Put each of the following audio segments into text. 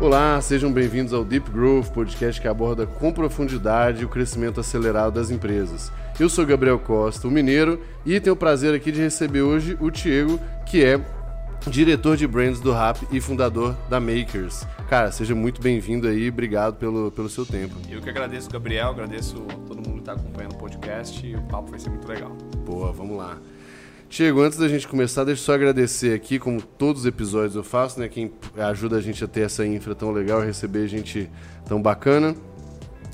Olá, sejam bem-vindos ao Deep Growth, podcast que aborda com profundidade o crescimento acelerado das empresas. Eu sou Gabriel Costa, o mineiro, e tenho o prazer aqui de receber hoje o Diego, que é diretor de brands do Rap e fundador da Makers. Cara, seja muito bem-vindo aí, obrigado pelo, pelo seu tempo. Eu que agradeço, Gabriel, agradeço todo mundo que está acompanhando o podcast e o papo vai ser muito legal. Boa, vamos lá. Diego, antes da gente começar, deixa eu só agradecer aqui, como todos os episódios eu faço, né? Quem ajuda a gente a ter essa infra tão legal, receber gente tão bacana.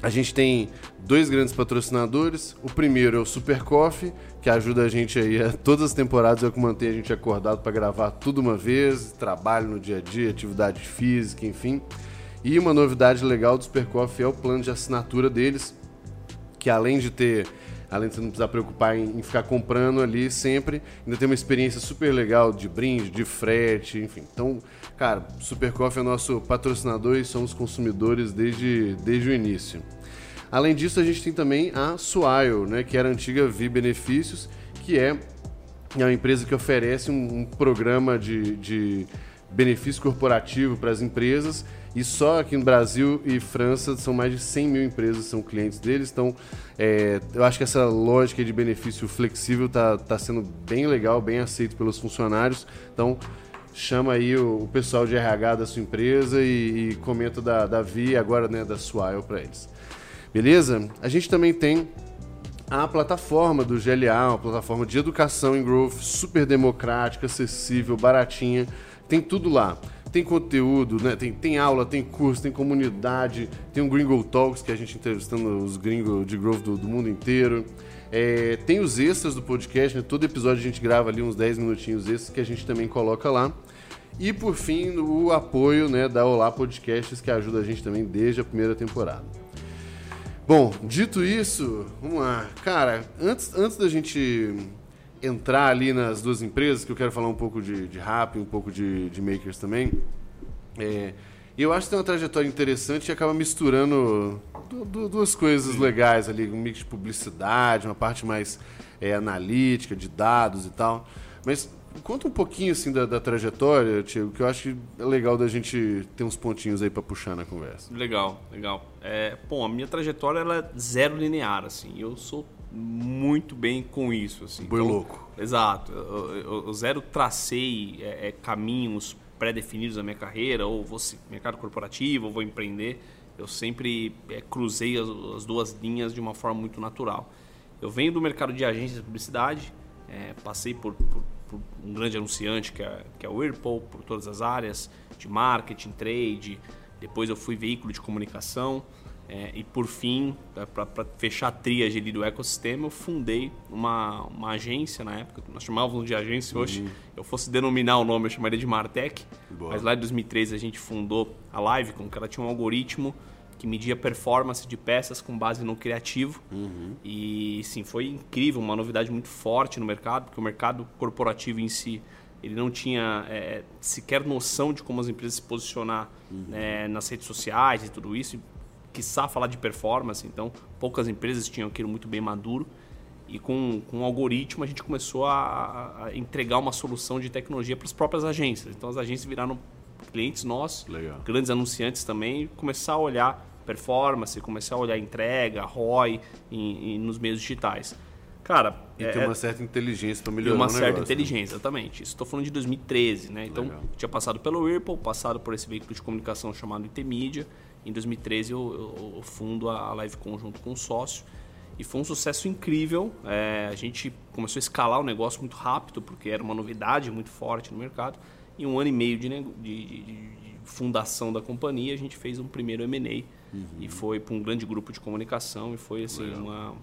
A gente tem dois grandes patrocinadores. O primeiro é o Super Coffee, que ajuda a gente aí a todas as temporadas é o que mantém a gente acordado para gravar tudo uma vez, trabalho no dia a dia, atividade física, enfim. E uma novidade legal do Super Coffee é o plano de assinatura deles, que além de ter além de você não precisar preocupar em, ficar comprando ali sempre, ainda tem uma experiência super legal de brinde, de frete, enfim. Então, cara, Super Coffee é nosso patrocinador e somos consumidores desde, desde o início. Além disso, a gente tem também a Swile, né, que era a antiga Vi Benefícios, que é, é uma empresa que oferece um, um programa de, de benefício corporativo para as empresas e só aqui no Brasil e França são mais de 100 mil empresas que são clientes deles. Então, é, eu acho que essa lógica de benefício flexível está tá sendo bem legal, bem aceito pelos funcionários. Então, chama aí o, o pessoal de RH da sua empresa e, e comenta da, da Vi agora né, da Swile para eles. Beleza? A gente também tem a plataforma do GLA, uma plataforma de educação em growth super democrática, acessível, baratinha. Tem tudo lá tem conteúdo, né? Tem, tem aula, tem curso, tem comunidade, tem um Gringo Talks, que a gente entrevistando os gringos de growth do, do mundo inteiro. É, tem os extras do podcast, né? Todo episódio a gente grava ali uns 10 minutinhos extras que a gente também coloca lá. E por fim, o apoio né, da Olá Podcasts, que ajuda a gente também desde a primeira temporada. Bom, dito isso, vamos lá. Cara, antes, antes da gente entrar ali nas duas empresas, que eu quero falar um pouco de, de rap, um pouco de, de makers também. É, e eu acho que tem uma trajetória interessante e acaba misturando duas coisas legais ali, um mix de publicidade, uma parte mais é, analítica, de dados e tal. Mas conta um pouquinho assim da, da trajetória, Tiago, que eu acho que é legal da gente ter uns pontinhos aí para puxar na conversa. Legal, legal. É, bom, a minha trajetória ela é zero linear, assim. Eu sou muito bem com isso. Assim. Boi então, louco. Exato. Eu, eu, eu zero tracei é, é, caminhos pré-definidos na minha carreira, ou vou mercado corporativo, ou vou empreender. Eu sempre é, cruzei as, as, duas linhas de uma forma muito natural. Eu venho do mercado de agências de publicidade, é, passei por, por, por, um grande anunciante que é, que é o Whirlpool, por todas as áreas de marketing, trade. Depois eu fui veículo de comunicação. É, e por fim, é, para fechar a tríade ali do ecossistema, eu fundei uma, uma agência na época, nós chamávamos de agência, hoje uhum. eu fosse denominar o nome, eu chamaria de Martech. Boa. Mas lá em 2013 a gente fundou a Livecom, que ela tinha um algoritmo que media performance de peças com base no criativo. Uhum. E sim, foi incrível, uma novidade muito forte no mercado, porque o mercado corporativo em si ele não tinha é, sequer noção de como as empresas se posicionar uhum. né, nas redes sociais e tudo isso quiçá falar de performance, então poucas empresas tinham aquilo muito bem maduro. E com, com o algoritmo a gente começou a, a entregar uma solução de tecnologia para as próprias agências. Então as agências viraram clientes nossos, Legal. grandes anunciantes também, e começar a olhar performance, começar a olhar entrega, ROI em, em, nos meios digitais. Cara, e é, tem uma certa inteligência para melhorar uma certa negócio, né? inteligência, né? exatamente. Isso estou falando de 2013, né? Então, Legal. tinha passado pelo Whirlpool, passado por esse veículo de comunicação chamado Intermídia, em 2013 eu, eu fundo a Live junto com um sócio e foi um sucesso incrível. É, a gente começou a escalar o negócio muito rápido porque era uma novidade muito forte no mercado. Em um ano e meio de, de, de, de fundação da companhia, a gente fez um primeiro M&A uhum. e foi para um grande grupo de comunicação e foi assim uma,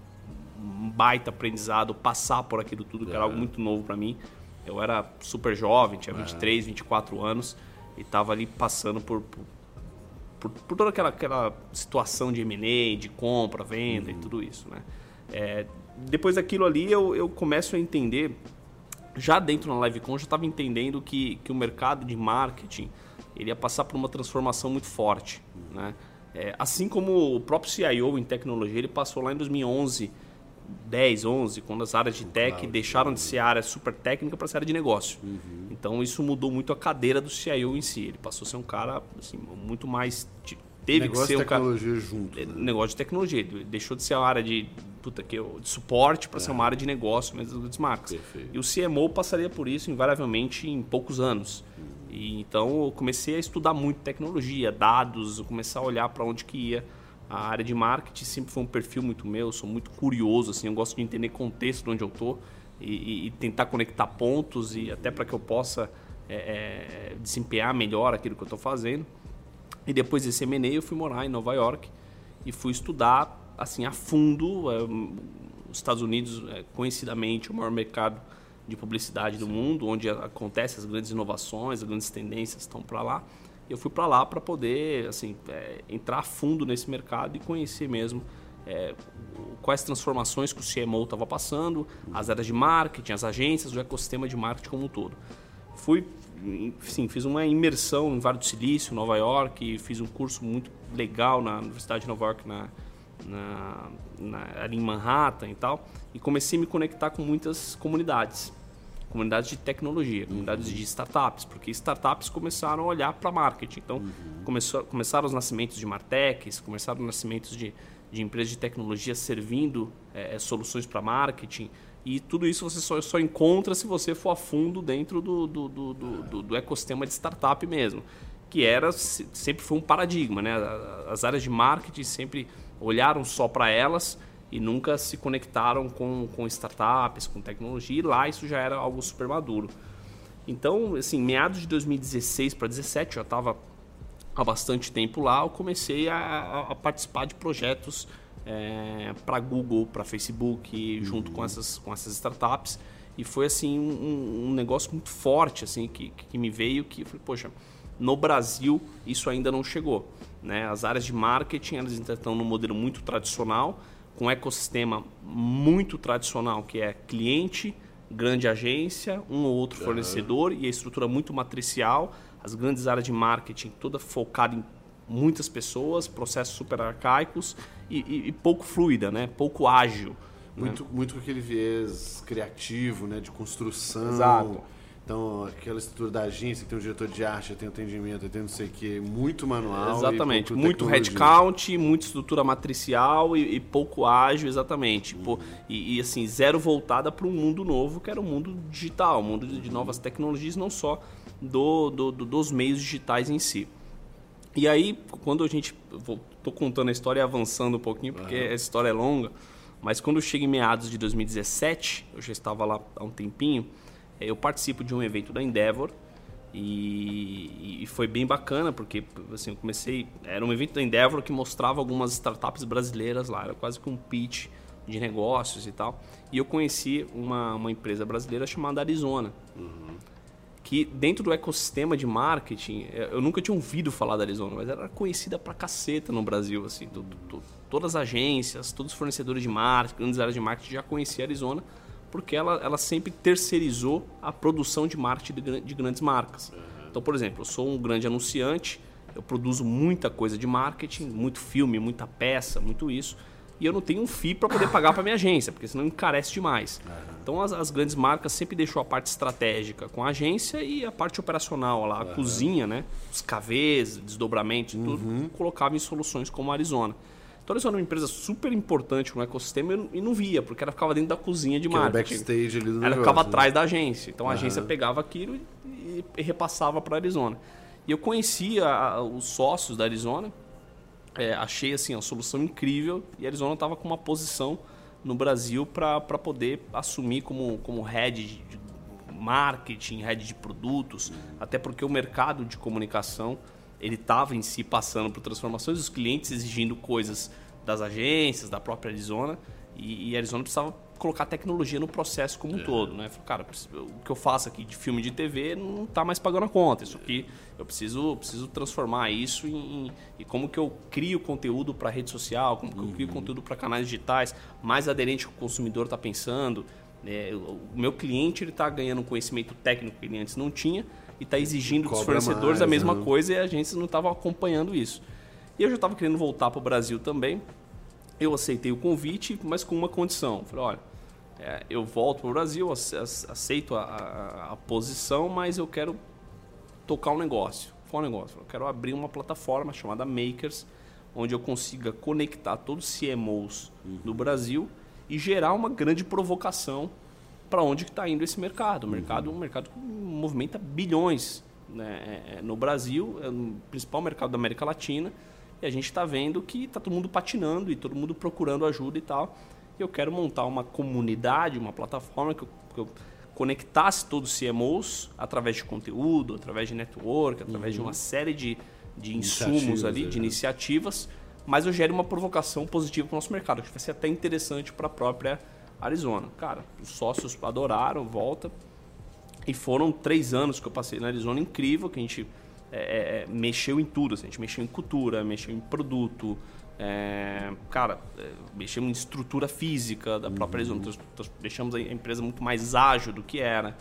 um baita aprendizado passar por aquilo tudo, que era algo muito novo para mim. Eu era super jovem, tinha 23, 24 anos e estava ali passando por, por por, por toda aquela, aquela situação de M&A, de compra, venda uhum. e tudo isso, né? É, depois daquilo ali eu, eu começo a entender, já dentro na LiveCon, já estava entendendo que, que o mercado de marketing ele ia passar por uma transformação muito forte, uhum. né? É, assim como o próprio CIO em tecnologia, ele passou lá em 2011 2010, 11, quando as áreas de tech deixaram de ser área super técnica para ser área de negócio. Uhum. Então isso mudou muito a cadeira do CIO em si. Ele passou a ser um cara assim, muito mais teve negócio que ser de um cara tecnologia junto. é, né? negócio de tecnologia. Ele deixou de ser uma área de, puta, que, eu- de suporte para ser uma área de negócio mesmo das marcas. Perfeito. E o CMO passaria por isso invariavelmente em poucos anos. E, então eu comecei a estudar muito tecnologia, dados, eu comecei a olhar para onde que ia. A área de marketing sempre foi um perfil muito meu, eu sou muito curioso, assim, eu gosto de entender contexto de onde eu tô e, e- tentar conectar pontos e até para que eu possa é, é, desempenhar melhor aquilo que eu estou fazendo. E depois desse M&A eu fui morar em Nova York e fui estudar assim a fundo. eh, os Estados Unidos é conhecidamente o maior mercado de publicidade do mundo, onde acontecem as grandes inovações, as grandes tendências estão para lá. Eu fui para lá para poder assim eh, entrar a fundo nesse mercado e conhecer mesmo o- quais transformações que o CMO estava passando, as áreas de marketing, as agências, o ecossistema de marketing como um todo. Fui, sim, fiz uma imersão em Vale do Silício, Nova York, fiz um curso muito legal na Universidade de Nova York, na, na, na- ali em Manhattan e tal, e comecei a me conectar com muitas comunidades. Comunidades de tecnologia, comunidades de startups, porque startups começaram a olhar para marketing. Então, começou, começaram os nascimentos de Martechs, começaram os nascimentos de, de empresas de tecnologia servindo eh, soluções para marketing. E tudo isso você só, só encontra se você for a fundo dentro do, do, do, do, do- do ecossistema de startup mesmo. Que era, se- sempre foi um paradigma, né? As áreas de marketing sempre olharam só para elas e nunca se conectaram com, com startups, com tecnologia. E lá isso já era algo super maduro. Então, assim, meados de 2016 para 2017, eu já estava há bastante tempo lá, eu comecei a, a- participar de projetos para Google, para Facebook, junto com essas, com essas startups. E foi assim um, um negócio muito forte assim que, que me veio que eu falei, poxa, no Brasil isso ainda não chegou. Né? As áreas de marketing elas ainda estão no modelo muito tradicional, com um ecossistema muito tradicional, que é cliente, grande agência, um ou outro fornecedor e a estrutura muito matricial, as grandes áreas de marketing toda focada em muitas pessoas, processos super arcaicos e, e- e pouco fluida, né? pouco ágil. Muito, muito com aquele viés criativo, né? De construção. Exato. Então, aquela estrutura da agência, que tem um diretor de arte, tem um atendimento, tem não sei o quê, muito manual. Exatamente. Muito headcount, muita estrutura matricial e, e pouco ágil, exatamente. Pô, e, e, assim, zero voltada para um mundo novo, que era o mundo digital, o mundo de, de novas tecnologias, não só do, do- do- dos meios digitais em si. E aí, quando a gente. Vou, tô contando a história e avançando um pouquinho, porque a história é longa. Mas quando eu chego em meados de 2017, eu já estava lá há um tempinho, eu participo de um evento da Endeavor. E, e foi bem bacana, porque assim, eu comecei. Era um evento da Endeavor que mostrava algumas startups brasileiras lá, era quase que um pitch de negócios e tal. E eu conheci uma, uma empresa brasileira chamada Arizona que dentro do ecossistema de marketing, eh, eu nunca tinha ouvido falar da Arizona, mas era conhecida pra caceta no Brasil, assim, tu- tu- tu- todas as agências, todos os fornecedores de marketing, grandes áreas de marketing já conheciam a Arizona, porque ela, ela sempre terceirizou a produção de marketing de, de grandes marcas. Então, por exemplo, eu sou um grande anunciante, eu produzo muita coisa de marketing, muito filme, muita peça, muito isso, e eu não tenho um FII para poder pagar para minha agência, porque senão encarece demais. Então as, as grandes marcas sempre deixou a parte estratégica com a agência e a parte operacional lá, a cozinha, né? Os KVs, desdobramentos, tudo, colocava em soluções como a Arizona. Então a Arizona é uma empresa super importante no ecossistema e não- via, porque ela ficava dentro da cozinha de Que marketing. backstage ali do Ela negócio, ficava né? atrás da agência. Então a agência pegava aquilo e, e repassava para Arizona. E eu conhecia os sócios da Arizona, é, achei assim a solução incrível e a Arizona estava com uma posição no Brasil para poder assumir como, como head de de marketing, head de produtos, até porque o mercado de comunicação ele estava em si passando por transformações, os clientes exigindo coisas das agências, da própria Arizona, e, e a Arizona precisava colocar tecnologia no processo como um todo, né? Falei, cara, o que eu faço aqui de filme de TV não está mais pagando a conta. Isso aqui eu preciso, preciso transformar isso em, em- e como que eu crio conteúdo para rede social, como que eu crio conteúdo para canais digitais, mais aderente ao que o consumidor está pensando. o o meu cliente ele está ganhando um conhecimento técnico que ele antes não tinha e está exigindo dos Cobra fornecedores a mais, mesma né? coisa e a agência não estava acompanhando isso. E eu já estava querendo voltar para o Brasil também. Eu aceitei o convite, mas com uma condição. Falei, olha, é, eu volto para o Brasil, aceito a, a, a, posição, mas eu quero tocar um negócio. Qual um negócio? Eu quero abrir uma plataforma chamada Makers, onde eu consiga conectar todos os CMOs uhum. do Brasil e gerar uma grande provocação para onde está indo esse mercado. O mercado uhum. um mercado que movimenta bilhões né? É, é, no Brasil, é o principal mercado da América Latina, e a gente está vendo que está todo mundo patinando e todo mundo procurando ajuda e tal. Eu quero montar uma comunidade, uma plataforma que eu, que eu conectasse todos os CMOs através de conteúdo, através de network, através uhum. de uma série de, de insumos ali, é. de iniciativas, mas eu gere uma provocação positiva para o nosso mercado, que vai ser até interessante para a própria Arizona. Cara, os sócios adoraram, volta. E foram três anos que eu passei na Arizona incrível, que a gente é, é, é mexeu em tudo. Assim, a gente mexeu em cultura, mexeu em produto, é, cara, é, mexemos em estrutura física da própria uhum. Arizona, deixamos a empresa muito mais ágil do que era.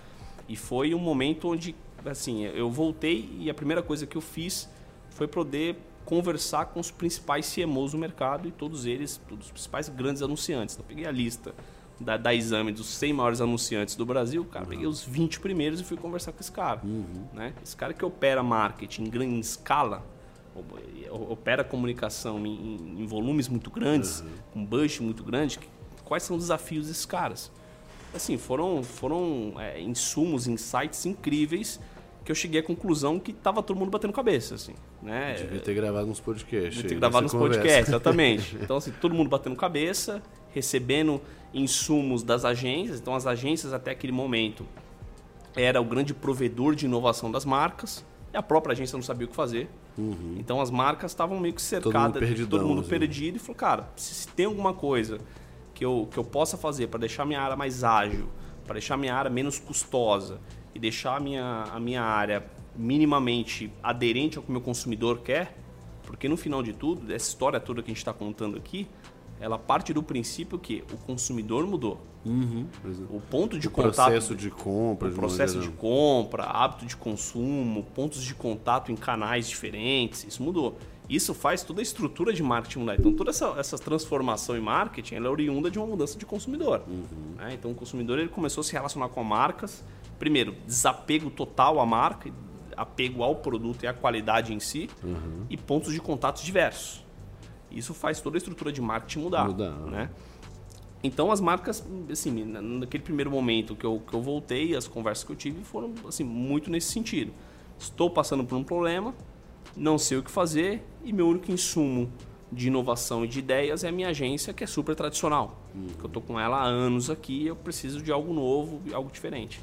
E foi um momento onde, assim, eu voltei e a primeira coisa que eu fiz foi poder conversar com os principais CMOs do mercado e todos eles, todos os principais grandes anunciantes. Então, eu peguei a lista da, da exame dos 100 maiores anunciantes do Brasil, cara, uhum. peguei os 20 primeiros e fui conversar com esse cara. Uhum. Né? Esse cara que opera marketing em grande escala, opera comunicação em, em volumes muito grandes, uhum. com budget muito grande, quais são os desafios desses caras? Assim, foram, foram é, insumos, insights incríveis que eu cheguei à conclusão que tava todo mundo batendo cabeça, assim, né? Devia ter gravado uns podcasts. Devia ter gravado uns podcasts, exatamente. então, assim, todo mundo batendo cabeça, recebendo insumos das agências. Então, as agências, até aquele momento, era o grande provedor de inovação das marcas. E a própria agência não sabia o que fazer. Uhum. Então as marcas estavam meio que cercadas, todo mundo, todo mundo assim. perdido, e falou, cara, se, se, tem alguma coisa que eu, que eu possa fazer para deixar minha área mais ágil, para deixar minha área menos custosa e deixar a minha, a minha área minimamente aderente ao que o meu consumidor quer, porque no final de tudo, essa história toda que a gente está contando aqui, ela parte do princípio que o consumidor mudou. Uhum, o ponto de o contato. Processo de compra. O processo de, de compra, hábito de consumo, pontos de contato em canais diferentes, isso mudou. Isso faz toda a estrutura de marketing mudar. Então, toda essa, essa transformação em marketing ela é oriunda de uma mudança de consumidor. Uhum. Né? Então, o consumidor ele começou a se relacionar com marcas. Primeiro, desapego total à marca, apego ao produto e à qualidade em si, uhum. e pontos de contato diversos. Isso faz toda a estrutura de marketing mudar. mudar. Né? Então as marcas, assim, naquele primeiro momento que eu, que eu voltei, as conversas que eu tive foram assim, muito nesse sentido. Estou passando por um problema, não sei o que fazer e meu único insumo de inovação e de ideias é a minha agência, que é super tradicional. Uhum. Eu estou com ela há anos aqui eu preciso de algo novo, algo diferente.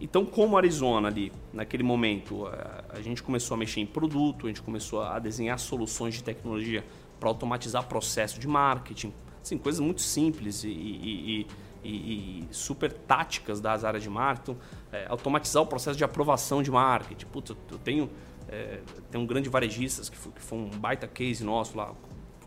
Então, como Arizona ali, naquele momento, a gente começou a mexer em produto, a gente começou a desenhar soluções de tecnologia para automatizar processo de marketing, assim, coisas muito simples e, e, e, e super táticas das áreas de marketing, é, automatizar o processo de aprovação de marketing. Putz, eu tenho, é, tenho um grande varejista que foi, que foi um baita case nosso lá.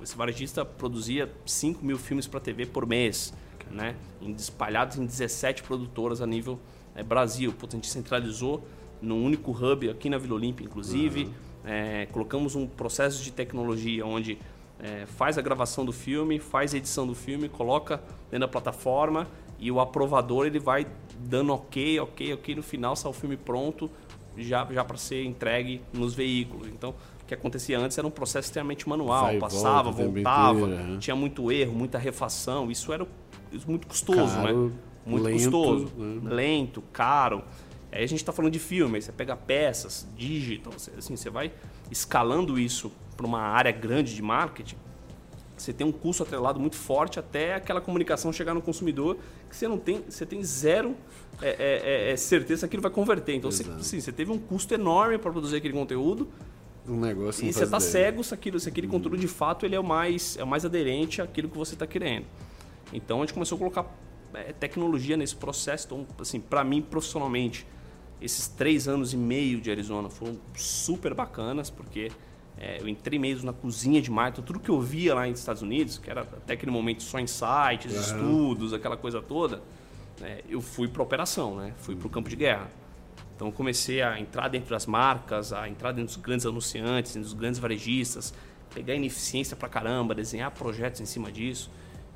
Esse varejista produzia 5 mil filmes para TV por mês, né? espalhados em 17 produtoras a nível é, Brasil. Putz, a gente centralizou num único hub aqui na Vila Olímpia, inclusive. Uhum. É, colocamos um processo de tecnologia onde é, faz a gravação do filme, faz a edição do filme, coloca dentro da plataforma e o aprovador ele vai dando ok, ok, ok, no final sai o filme pronto já, já para ser entregue nos veículos. Então, o que acontecia antes era um processo extremamente manual, vai, passava, volta, voltava, inteira, né? tinha muito erro, muita refação, isso era muito custoso, né? Caro, né? Muito lento, custoso, né? lento, caro. Aí a gente está falando de filme, aí você pega peças, digital, assim, você vai escalando isso para uma área grande de marketing, você tem um custo atrelado muito forte até aquela comunicação chegar no consumidor que você não tem, você tem zero é, é, é, é certeza que aquilo vai converter. Então, você, sim, você teve um custo enorme para produzir aquele conteúdo. Um negócio e você está cego se, aquilo, se aquele uhum. conteúdo de fato ele é o mais, é o mais aderente àquilo que você está querendo. Então a gente começou a colocar é, tecnologia nesse processo. Então, assim, para mim profissionalmente, esses três anos e meio de Arizona foram super bacanas porque é, eu entrei mesmo na cozinha de marketing, tudo que eu via lá nos Estados Unidos, que era até aquele momento só insights, uhum. estudos, aquela coisa toda, né, eu fui para operação, né? fui para o campo de guerra. Então comecei a entrar dentro das marcas, a entrar dentro dos grandes anunciantes, dos grandes varejistas, pegar ineficiência pra caramba, desenhar projetos em cima disso.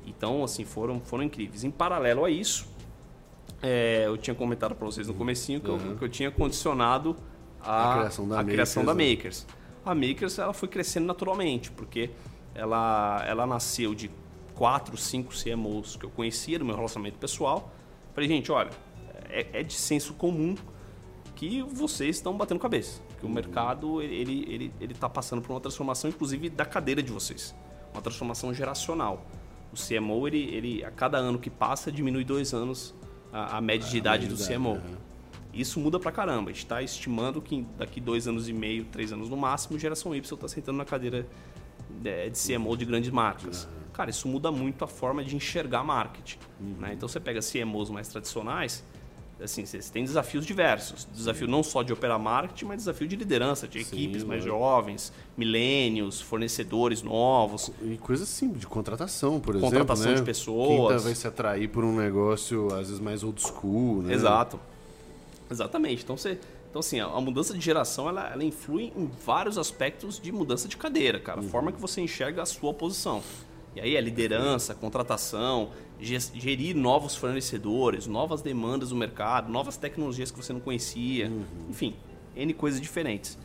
Então, assim, foram, foram incríveis. Em paralelo a isso, é, eu tinha comentado para vocês no comecinho que, uhum. eu, que, eu, tinha condicionado a, a criação, da, a Makers, criação da né? A Makers ela foi crescendo naturalmente, porque ela, ela nasceu de quatro, cinco CMOs que eu conhecia do meu relacionamento pessoal. Falei, gente, olha, é, é de senso comum que vocês estão batendo cabeça. Que o uhum. mercado ele ele ele está passando por uma transformação, inclusive da cadeira de vocês, uma transformação geracional. O CMO ele, ele a cada ano que passa diminui dois anos a, a média de idade do CMO. Uhum. Isso muda pra caramba. A gente está estimando que daqui dois anos e meio, três anos no máximo, geração Y está sentando na cadeira de, de CMO de grandes marcas. Uhum. Cara, isso muda muito a forma de enxergar marketing. Uhum. Né? Então você pega CMOs mais tradicionais, assim, você tem desafios diversos. Desafio não só de operar marketing, mas desafio de liderança, de equipes Sim, mais jovens, milênios, fornecedores novos. E coisas assim, de contratação, por exemplo. Contratação né? de pessoas. Quem vai se atrair por um negócio, às vezes, mais old school, né? Exato. Exatamente. Então, você, então assim, a mudança de geração, ela, ela influi em vários aspectos de mudança de cadeira, cara. A uhum. forma que você enxerga a sua posição. E aí é liderança, contratação, gerir novos fornecedores, novas demandas do mercado, novas tecnologias que você não conhecia, uhum. enfim, N coisas diferentes.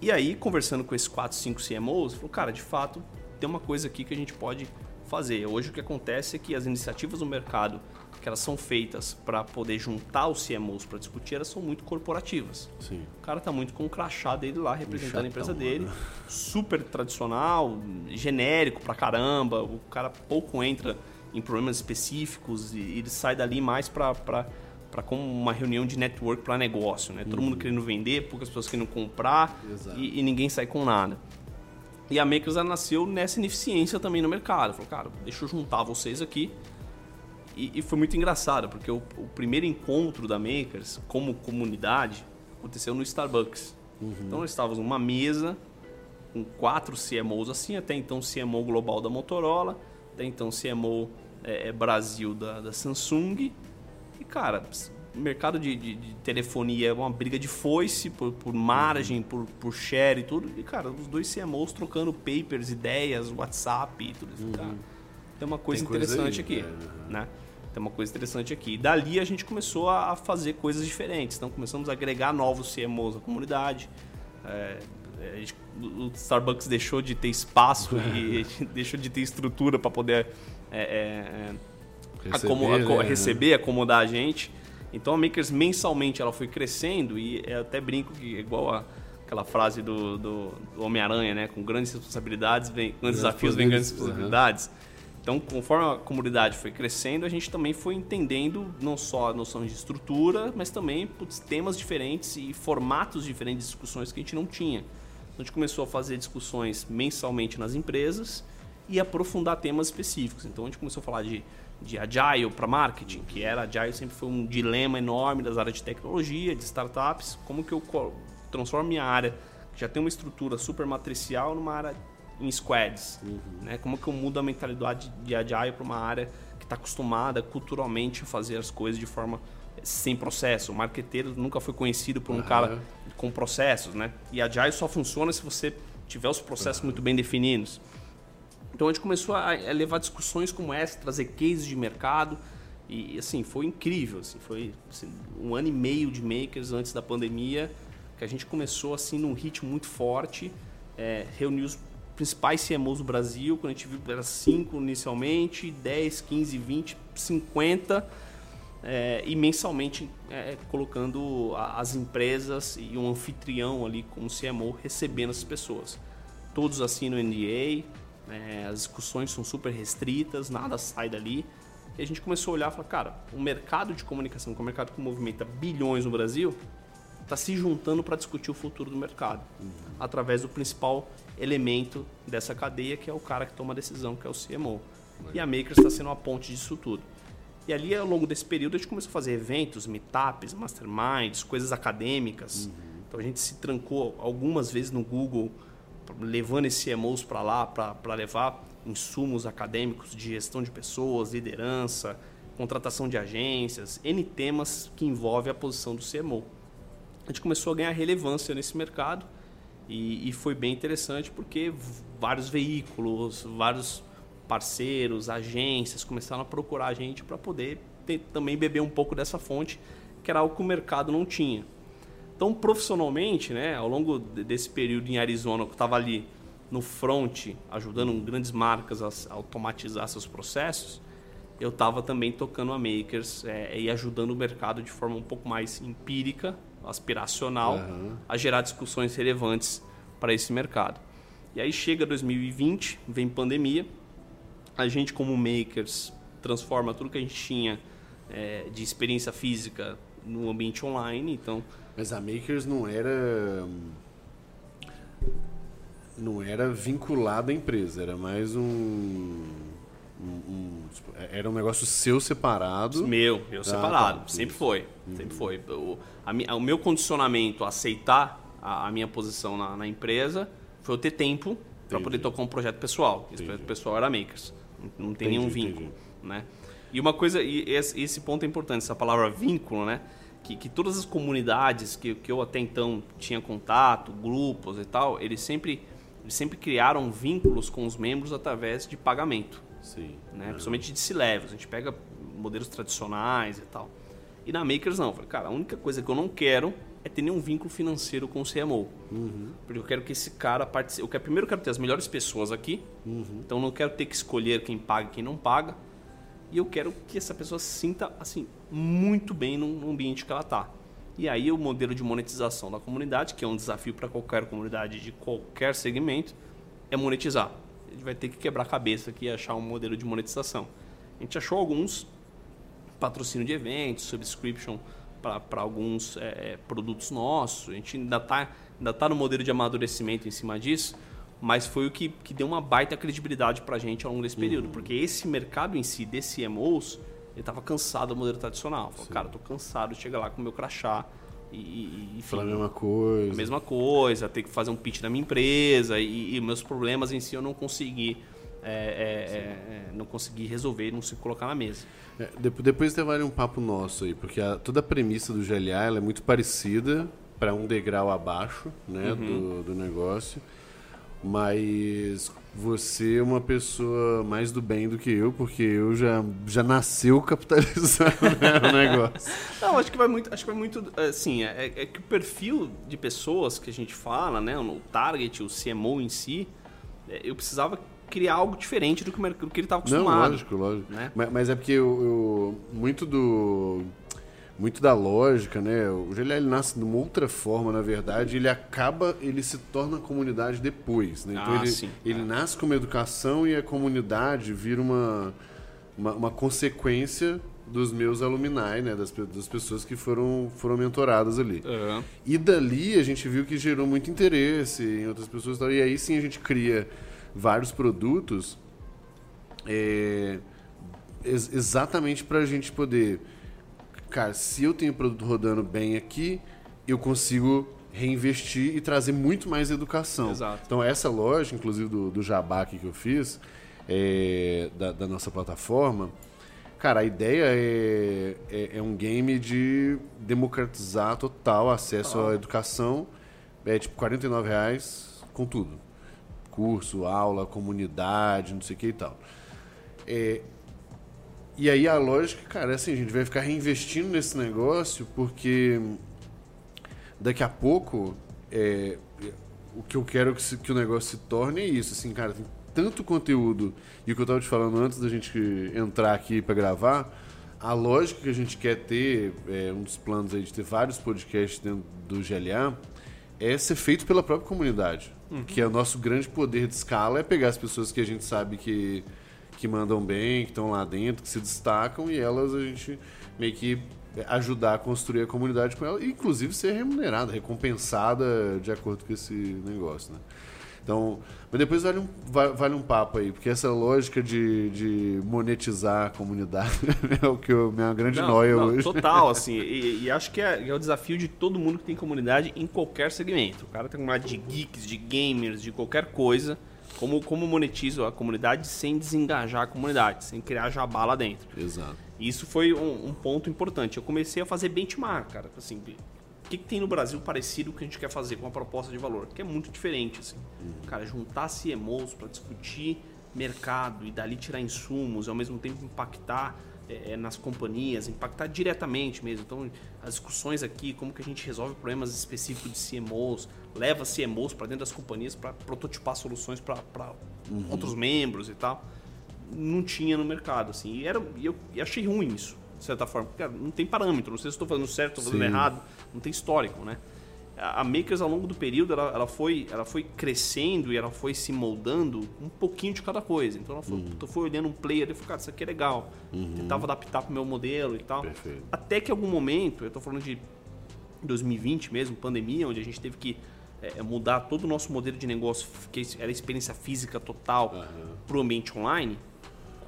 E aí, conversando com esses 4, 5 CMOs, falou, cara, de fato, tem uma coisa aqui que a gente pode fazer. Hoje o que acontece é que as iniciativas do mercado que elas são feitas para poder juntar os CMOs para discutir, elas são muito corporativas. Sim. O cara tá muito com o crachá dele lá, representando a empresa dele. Super tradicional, genérico pra caramba. O cara pouco entra em problemas específicos e ele sai dali mais para para como uma reunião de network para negócio, né? Todo uhum. mundo querendo vender, poucas pessoas querendo comprar e, e, ninguém sai com nada. E a Makers nasceu nessa ineficiência também no mercado. Falou, cara, deixa eu juntar vocês aqui e, e foi muito engraçado, porque o, o, primeiro encontro da Makers como comunidade aconteceu no Starbucks. Uhum. Então nós estávamos numa mesa com quatro CMOs assim, até então CMO global da Motorola, até então CMO é, é Brasil da, da, Samsung. E cara, mercado de, de, de, telefonia é uma briga de foice por, por margem, uhum. por, por share e tudo. E cara, os dois CMOs trocando papers, ideias, WhatsApp e tudo isso. Uhum. Cara, tem uma coisa tem interessante coisa aí, aqui, é. né? Tem uma coisa interessante aqui. E dali a gente começou a fazer coisas diferentes. Então começamos a agregar novos CMOs à comunidade. É, é gente, o Starbucks deixou de ter espaço e deixou de ter estrutura para poder é, é, é receber, né? receber, acomodar a gente. Então a Makers mensalmente ela foi crescendo e até brinco que igual a, aquela frase do, do, do Homem-Aranha, né? Com grandes responsabilidades vem grandes desafios, vem grandes responsabilidades. Uhum. Então, conforme a comunidade foi crescendo, a gente também foi entendendo não só a noção de estrutura, mas também putz, temas diferentes e formatos diferentes de discussões que a gente não tinha. Então, a gente começou a fazer discussões mensalmente nas empresas e aprofundar temas específicos. Então, a gente começou a falar de, de agile para marketing, que era agile sempre foi um dilema enorme das áreas de tecnologia, de startups. Como que eu transformo minha área, que já tem uma estrutura super matricial, numa área em squads. Uhum. Né? Como que eu mudo a mentalidade de agile para uma área que está acostumada culturalmente a fazer as coisas de forma sem processo. O marqueteiro nunca foi conhecido por um uhum. cara com processos, né? E agile só funciona se você tiver os processos uhum. muito bem definidos. Então a gente começou a levar discussões como essa, trazer cases de mercado e assim foi incrível, assim, foi assim, um ano e meio de makers antes da pandemia que a gente começou assim num ritmo muito forte, é, reuniu os principais CMOs do Brasil, quando a gente viu era 5 inicialmente, 10, 15, 20, 50, é, e mensalmente é, colocando as empresas e um anfitrião ali como CMO recebendo essas pessoas. Todos assinam NDA, é, as discussões são super restritas, nada sai dali. E a gente começou a olhar e falar, cara, o mercado de comunicação, que é um mercado que movimenta bilhões no Brasil, está se juntando para discutir o futuro do mercado, uhum. através do principal elemento dessa cadeia, que é o cara que toma a decisão, que é o CMO. E a Makers está sendo uma ponte disso tudo. E ali, ao longo desse período, a gente começou a fazer eventos, meetups, masterminds, coisas acadêmicas. Uhum. Então a gente se trancou algumas vezes no Google, levando esses CMOs para lá, para levar insumos acadêmicos de gestão de pessoas, liderança, contratação de agências, N temas que envolvem a posição do CMO. A gente começou a ganhar relevância nesse mercado E, e foi bem interessante porque vários veículos, vários parceiros, agências começaram a procurar a gente para poder ter, também beber um pouco dessa fonte, que era algo que o mercado não tinha. Então, profissionalmente, né, ao longo desse período em Arizona, que eu estava ali no front, ajudando grandes marcas a automatizar seus processos, eu estava também tocando a Makers é, e ajudando o mercado de forma um pouco mais empírica, aspiracional, uhum. a gerar discussões relevantes para esse mercado. E aí chega 2020, vem pandemia, a gente como Makers transforma tudo que a gente tinha é, de experiência física no ambiente online, então... Mas a Makers não era não era vinculada à empresa, era mais um um, um, era um negócio seu separado. Meu, meu ah, separado. Tá, sempre foi. Uhum. Sempre foi. O, a, o meu condicionamento a aceitar a, a minha posição na, na, empresa foi eu ter tempo para poder tocar um projeto pessoal. Esse projeto pessoal era Makers. Não, não tem entendi, nenhum vínculo. Né? E uma coisa, e esse, esse ponto é importante, essa palavra vínculo, né? Que, que, todas as comunidades que, que eu até então tinha contato, grupos e tal, eles sempre, eles sempre criaram vínculos com os membros através de pagamento. Sim. Né? Principalmente de C-Levels. A gente pega modelos tradicionais e tal. E na Makers não. Eu falei, cara, a única coisa que eu não quero é ter nenhum vínculo financeiro com o CMO. Uhum. Porque eu quero que esse cara participe. Eu quero, primeiro eu quero ter as melhores pessoas aqui. Uhum. Então eu não quero ter que escolher quem paga e quem não paga. E eu quero que essa pessoa se sinta assim muito bem no ambiente que ela está. E aí o modelo de monetização da comunidade, que é um desafio para qualquer comunidade de qualquer segmento, é monetizar a gente vai ter que quebrar a cabeça aqui e achar um modelo de monetização. A gente achou alguns patrocínio de eventos, subscription para alguns é, é, produtos nossos. A gente ainda está ainda tá no modelo de amadurecimento em cima disso, mas foi o que, que deu uma baita credibilidade para a gente ao longo desse período, uhum. porque esse mercado em si, desse CMOs, ele estava cansado do modelo tradicional. Falou, cara, estou cansado de chegar lá com o meu crachá e, Falar a mesma coisa. A mesma coisa, ter que fazer um pitch da minha empresa e, e meus problemas em si eu não consegui. É, é, é, não consegui resolver, não se colocar na mesa. É, depois vale um papo nosso aí, porque a, toda a premissa do GLA é muito parecida para um degrau abaixo né, uhum. do, do negócio. Mas você é uma pessoa mais do bem do que eu, porque eu já, já nasceu capitalizando né, o negócio. Não, acho que vai muito, acho que vai muito, assim, é, é, que o perfil de pessoas que a gente fala, né, o target, o CMO em si, é, eu precisava criar algo diferente do que, do que ele estava acostumado. Não, lógico, lógico. Né? Mas, mas, é porque eu, eu, muito do muito da lógica, né? O GLL ele nasce de uma outra forma, na verdade, ele acaba, ele se torna comunidade depois, né? Então ah, ele, sim, ele é. nasce como educação e a comunidade vira uma, uma, uma consequência dos meus alumni, né? Das, das pessoas que foram, foram mentoradas ali. Uhum. E dali a gente viu que gerou muito interesse em outras pessoas. E aí sim a gente cria vários produtos é, ex exatamente para a gente poder cara, se eu tenho produto rodando bem aqui, eu consigo reinvestir e trazer muito mais educação. Exato. Então, essa loja, inclusive do, do Jabá que eu fiz, é, da, da, nossa plataforma, cara, a ideia é, é, é, um game de democratizar total acesso ah. à educação. É tipo 49 reais com tudo. Curso, aula, comunidade, não sei o que e tal. É, e aí a lógica, cara, é assim, a gente vai ficar reinvestindo nesse negócio porque daqui a pouco é, o que eu quero que, se, que, o negócio se torne é isso, assim, cara, tem tanto conteúdo e o que eu estava te falando antes da gente entrar aqui para gravar, a lógica que a gente quer ter, é, um dos planos aí de ter vários podcasts dentro do GLA, é ser feito pela própria comunidade, uhum. que é o nosso grande poder de escala é pegar as pessoas que a gente sabe que que mandam bem, que estão lá dentro, que se destacam e elas a gente meio que ajudar a construir a comunidade com elas, e inclusive ser remunerada, recompensada de acordo com esse negócio, né? Então, mas depois vale um, vale um papo aí, porque essa lógica de, de monetizar a comunidade é o que eu, minha grande não, noia não, hoje. Total, assim, e, e acho que é, é, o desafio de todo mundo que tem comunidade em qualquer segmento. O cara tem comunidade de geeks, de gamers, de qualquer coisa. Como, como monetizo a comunidade sem desengajar a comunidade, sem criar jabá lá dentro. Exato. Isso foi um, um ponto importante. Eu comecei a fazer benchmark, cara. Assim, o que, que, tem no Brasil parecido que a gente quer fazer com a proposta de valor, que é muito diferente. Assim. Uhum. Cara, juntar CMOs para discutir mercado e dali tirar insumos e ao mesmo tempo impactar é, nas companhias, impactar diretamente mesmo. Então, as discussões aqui, como que a gente resolve problemas específicos de CMOs, leva CMOs para dentro das companhias para prototipar soluções para uhum. outros membros e tal, não tinha no mercado. Assim. E era, eu, eu achei ruim isso, de certa forma. Porque, cara, não tem parâmetro, não sei se estou fazendo certo, estou fazendo Sim. errado, não tem histórico, né? A Makers ao longo do período ela, ela, foi, ela foi crescendo e ela foi se moldando um pouquinho de cada coisa. Então ela foi, uhum. fui olhando um player e falei, cara, isso aqui é legal. Uhum. Tentava adaptar para o meu modelo e tal. Perfeito. Até que algum momento, eu estou falando de 2020 mesmo, pandemia, onde a gente teve que é, mudar todo o nosso modelo de negócio, que era experiência física total, uhum. para o ambiente online.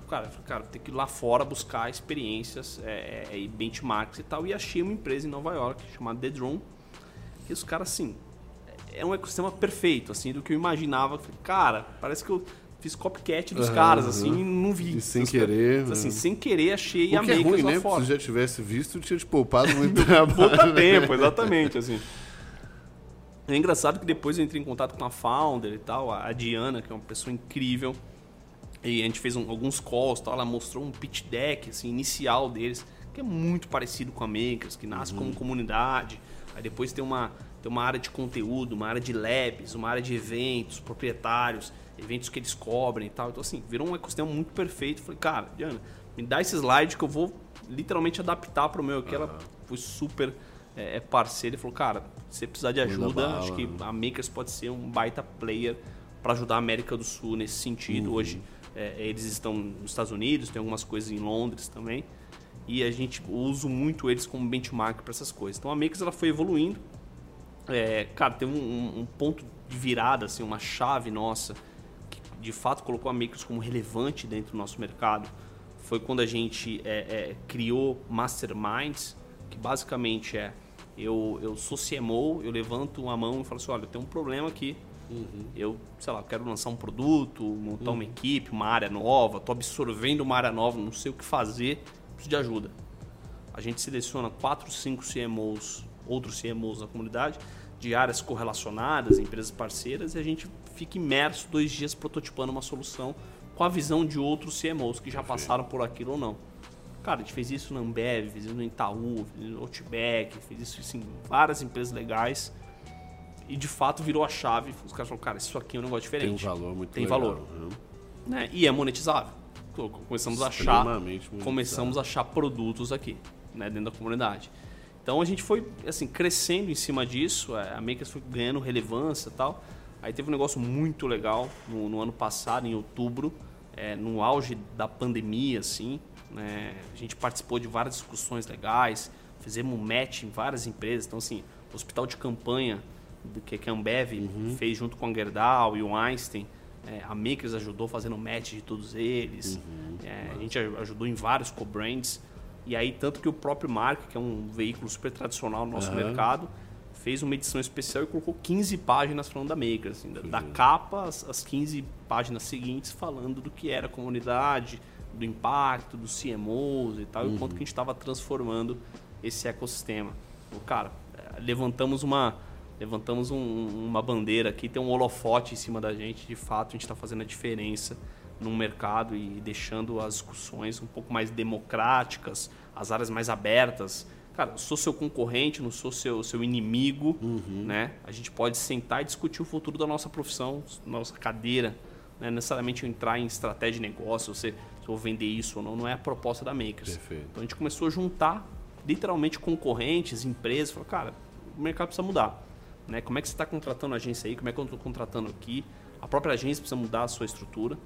Cara, cara, tem que ir lá fora buscar experiências é, é, e benchmarks e tal. E achei uma empresa em Nova York chamada The Drone que os caras, assim, é um ecossistema perfeito, assim, do que eu imaginava. Cara, parece que eu fiz copycat dos uhum, caras, assim, e não vi. E sem querer. Caras, assim, né? sem querer, achei e amei é ruim, né? Se já tivesse visto, tinha te poupado muito trabalho. Pouco tempo, exatamente, assim. É engraçado que depois eu entrei em contato com a founder e tal, a Diana, que é uma pessoa incrível. E a gente fez um, alguns calls, tal, ela mostrou um pitch deck assim, inicial deles, que é muito parecido com a Makers, que nasce uhum. como comunidade. Aí depois tem uma, tem uma área de conteúdo, uma área de labs, uma área de eventos, proprietários, eventos que eles cobrem e tal. Então, assim, virou um ecossistema muito perfeito. Falei, cara, Diana, me dá esse slide que eu vou literalmente adaptar para o meu aqui. Uhum. Ela foi super é, é parceira e falou, cara, se você precisar de ajuda, acho que a Makers pode ser um baita player para ajudar a América do Sul nesse sentido. Uhum. Hoje é, eles estão nos Estados Unidos, tem algumas coisas em Londres também e a gente usa muito eles como benchmark para essas coisas. Então a Makers ela foi evoluindo. É, cara, teve um, um, ponto de virada, assim, uma chave nossa que de fato colocou a Makers como relevante dentro do nosso mercado. Foi quando a gente é, é, criou Masterminds, que basicamente é eu, eu sou CMO, eu levanto uma mão e falo assim, olha, eu tenho um problema aqui. Uhum. Eu, sei lá, quero lançar um produto, montar uhum. uma equipe, uma área nova, estou absorvendo uma área nova, não sei o que fazer preciso de ajuda. A gente seleciona 4, 5 CMOs, outros CMOs da comunidade, de áreas correlacionadas, empresas parceiras, e a gente fica imerso dois dias prototipando uma solução com a visão de outros CMOs que já passaram por aquilo ou não. Cara, a gente fez isso na Ambev, fez isso no Itaú, fez isso no Outback, fez isso em várias empresas legais. E de fato virou a chave. Os caras falaram, cara, isso aqui é um negócio diferente. Tem um valor muito Tem legal, valor. Né? E é monetizável começamos a achar começamos a achar produtos aqui né, dentro da comunidade. Então a gente foi assim crescendo em cima disso é, a Makers foi ganhando relevância tal. Aí teve um negócio muito legal no, no ano passado em outubro é, no auge da pandemia assim né, a gente participou de várias discussões legais fizemos um match em várias empresas. Então assim o hospital de campanha que a Ambev uhum. fez junto com a Gerdau e o Einstein é, a Makers ajudou fazendo match de todos eles. Uhum, é, a gente ajudou em vários co-brands. E aí, tanto que o próprio Mark, que é um veículo super tradicional no nosso uhum. mercado, fez uma edição especial e colocou 15 páginas falando da Makers. Assim, da, da, capa, as, as 15 páginas seguintes falando do que era a comunidade, do impacto, dos CMOs e tal, uhum. e o quanto que a gente estava transformando esse ecossistema. O cara, é, levantamos uma levantamos um, uma bandeira aqui, tem um holofote em cima da gente. De fato, a gente está fazendo a diferença no mercado e deixando as discussões um pouco mais democráticas, as áreas mais abertas. Cara, eu sou seu concorrente, não sou seu, seu inimigo, uhum. né? A gente pode sentar e discutir o futuro da nossa profissão, nossa cadeira. Não é necessariamente entrar em estratégia de negócio, você, se eu vou vender isso ou não, não é a proposta da Makers. Perfeito. Então a gente começou a juntar literalmente concorrentes, empresas, falou, cara, o mercado precisa mudar. Né? Como é que você está contratando a agência aí? Como é que eu estou contratando aqui? A própria agência precisa mudar a sua estrutura.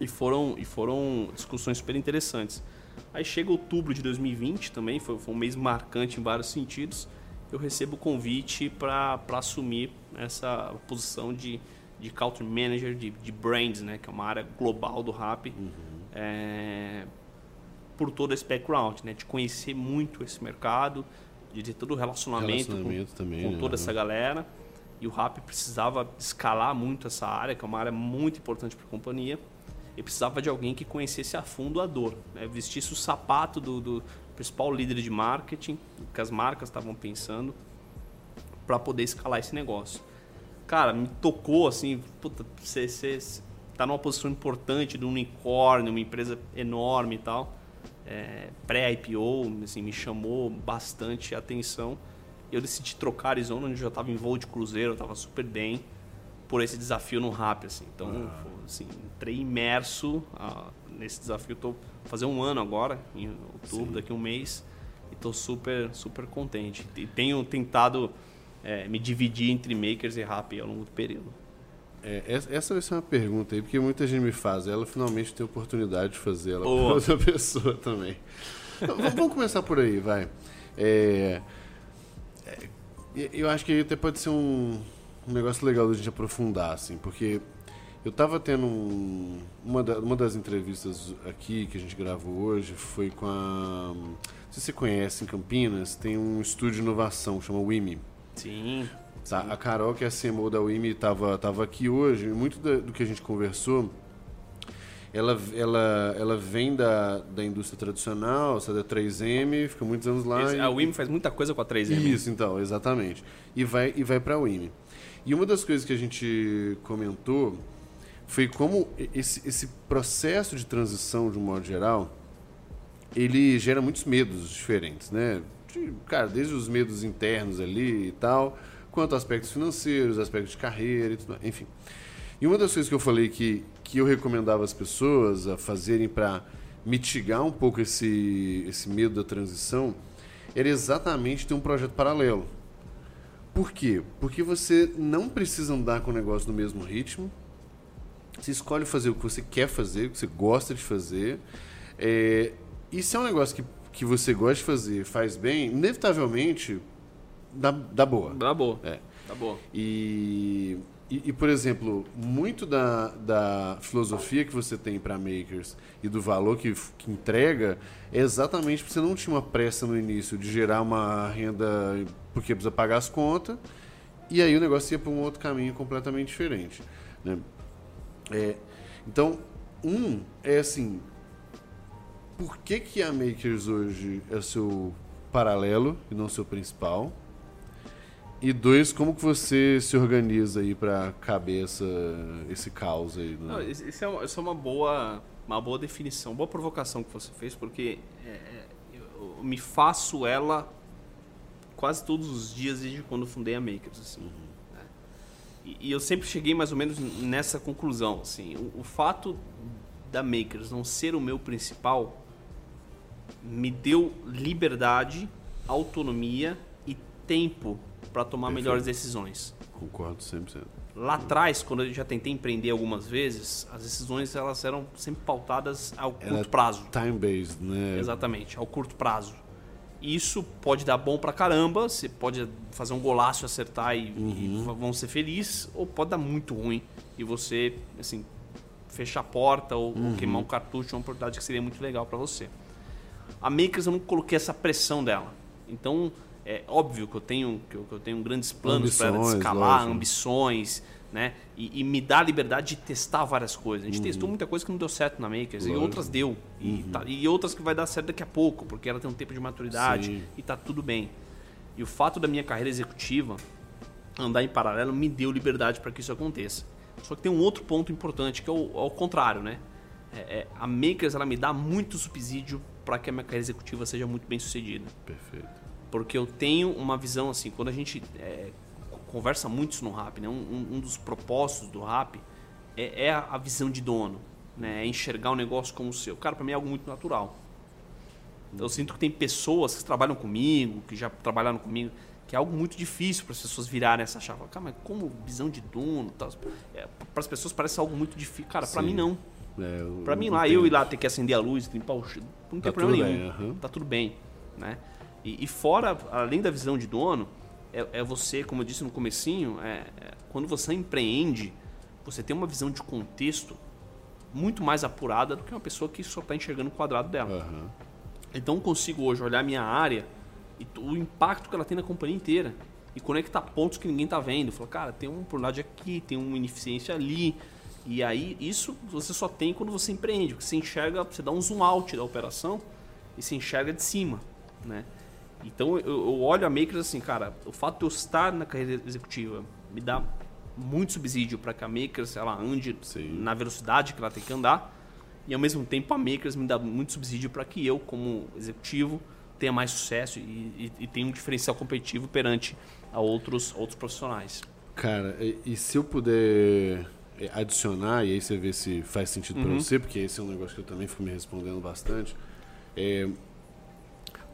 E foram, e foram discussões super interessantes. Aí chega outubro de 2020 também, foi, foi um mês marcante em vários sentidos. Eu recebo o convite para assumir essa posição de, de Country Manager de, de Brands, né? que é uma área global do RAP. Uhum. É, por todo esse background, né? de conhecer muito esse mercado, de ter todo o relacionamento, relacionamento com, também, com né? toda essa galera. E o RAP precisava escalar muito essa área, que é uma área muito importante para a companhia. E precisava de alguém que conhecesse a fundo a dor, né? vestisse o sapato do, do principal líder de marketing, que as marcas estavam pensando. para poder escalar esse negócio. Cara, me tocou assim, puta, você, tá numa posição importante do unicórnio, uma empresa enorme e tal. É, Pré-IPO, assim, me chamou bastante atenção. Eu decidi trocar Arizona, onde eu já estava em voo de cruzeiro, eu estava super bem, por esse desafio no RAP. Assim. Então, ah. assim, entrei imerso ah, nesse desafio. Estou fazer um ano agora, em outubro, Sim. daqui a um mês, e estou super, super contente. E tenho tentado é, me dividir entre makers e rap ao longo do período. É, essa vai ser uma pergunta aí, porque muita gente me faz. Ela finalmente tem oportunidade de fazer ela oh. para outra pessoa também. Vamos começar por aí, vai. É, é, eu acho que até pode ser um, um negócio legal da gente aprofundar, assim, porque eu estava tendo um, uma, da, uma das entrevistas aqui que a gente gravou hoje foi com a. Não sei se você conhece, em Campinas, tem um estúdio de inovação, chama WIMI. Sim. Tá, a Carol, que é a CMO da WIMI, estava tava aqui hoje. Muito do, do que a gente conversou, ela, ela, ela vem da, da indústria tradicional, sai da 3M, fica muitos anos lá. E, a WIMI faz muita coisa com a 3M. Isso, então, exatamente. E vai, e vai para a WIMI. E uma das coisas que a gente comentou foi como esse, esse processo de transição, de um modo geral, ele gera muitos medos diferentes, né? De, cara, desde os medos internos ali e tal, quanto aspectos financeiros, aspectos de carreira e tudo, enfim. E uma das coisas que eu falei que, que eu recomendava às pessoas a fazerem para mitigar um pouco esse, esse medo da transição era exatamente ter um projeto paralelo. Por quê? Porque você não precisa andar com o negócio no mesmo ritmo. Você escolhe fazer o que você quer fazer, o que você gosta de fazer. É, e se é um negócio que, que você gosta de fazer, faz bem, inevitavelmente dá, dá boa. Dá boa. É. Dá boa. E, e, e, por exemplo, muito da, da filosofia que você tem para makers e do valor que, que entrega é exatamente porque você não tinha uma pressa no início de gerar uma renda porque precisa pagar as contas e aí o negócio ia para um outro caminho completamente diferente. Né? É, então, um é assim, por que, que a Makers hoje é seu paralelo e não seu principal? E dois, como que você se organiza aí para caber essa, esse caos aí? Né? Não, isso, é uma, isso é uma boa, uma boa definição, boa provocação que você fez, porque é, é, eu me faço ela quase todos os dias desde quando fundei a Makers. Assim, uhum. né? e, e, eu sempre cheguei mais ou menos nessa conclusão. Assim, o, o fato da Makers não ser o meu principal me deu liberdade, autonomia e tempo para tomar Perfeito. melhores decisões. Concordo 100%. Lá atrás, quando eu já tentei empreender algumas vezes, as decisões elas eram sempre pautadas ao curto prazo. Time-based, né? Exatamente, ao curto prazo. Isso pode dar bom pra caramba, você pode fazer um golaço, acertar e, uhum. e vão ser felizes, ou pode dar muito ruim e você, assim, fechar a porta ou, uhum. ou queimar um cartucho, uma oportunidade que seria muito legal para você. A Makers eu não coloquei essa pressão dela. Então, é óbvio que eu tenho, que eu, que eu tenho grandes planos para escalar, lógico. ambições, né? E, e, me dá a liberdade de testar várias coisas. A gente uhum. testou muita coisa que não deu certo na Makers lógico. e outras deu. E, uhum. tá, e, outras que vai dar certo daqui a pouco, porque ela tem um tempo de maturidade Sim. e tá tudo bem. E o fato da minha carreira executiva andar em paralelo me deu liberdade para que isso aconteça. Só que tem um outro ponto importante que é o, ao contrário, né? É, é, a Makers ela me dá muito subsídio para que a minha carreira executiva seja muito bem sucedida. Perfeito. Porque eu tenho uma visão assim, quando a gente é, conversa muito isso no rap, né? Um, um, dos propósitos do rap é, é a visão de dono, né? É enxergar o negócio como o seu. Cara, para mim é algo muito natural. Eu sinto que tem pessoas que trabalham comigo, que já trabalharam comigo, que é algo muito difícil para as pessoas virarem essa chave. Cara, mas como visão de dono? É, para as pessoas parece algo muito difícil. Cara, para mim não. É, para mim lá, eu ir lá ter que acender a luz, limpar o não tem tá problema nenhum. Bem, uhum. Tá tudo bem, né? E, e, fora, além da visão de dono, é, é você, como eu disse no comecinho, é, é, quando você empreende, você tem uma visão de contexto muito mais apurada do que uma pessoa que só está enxergando o quadrado dela. Uhum. Então eu consigo hoje olhar a minha área e o impacto que ela tem na companhia inteira e conectar pontos que ninguém está vendo. Falar, cara, tem uma oportunidade aqui, tem uma ineficiência ali. E aí isso você só tem quando você empreende, porque você enxerga, você dá um zoom out da operação e se enxerga de cima, né? Então eu, eu olho a Makers assim, cara, o fato de eu estar na carreira executiva me dá muito subsídio para que a Makers ela ande Sim. na velocidade que ela tem que andar. E ao mesmo tempo a Makers me dá muito subsídio para que eu, como executivo, tenha mais sucesso e, e, e tenha um diferencial competitivo perante a outros, outros profissionais. Cara, e, e se eu puder é, adicionar, e aí você vê se faz sentido para Uhum. você, porque esse é um negócio que eu também fico me respondendo bastante. É,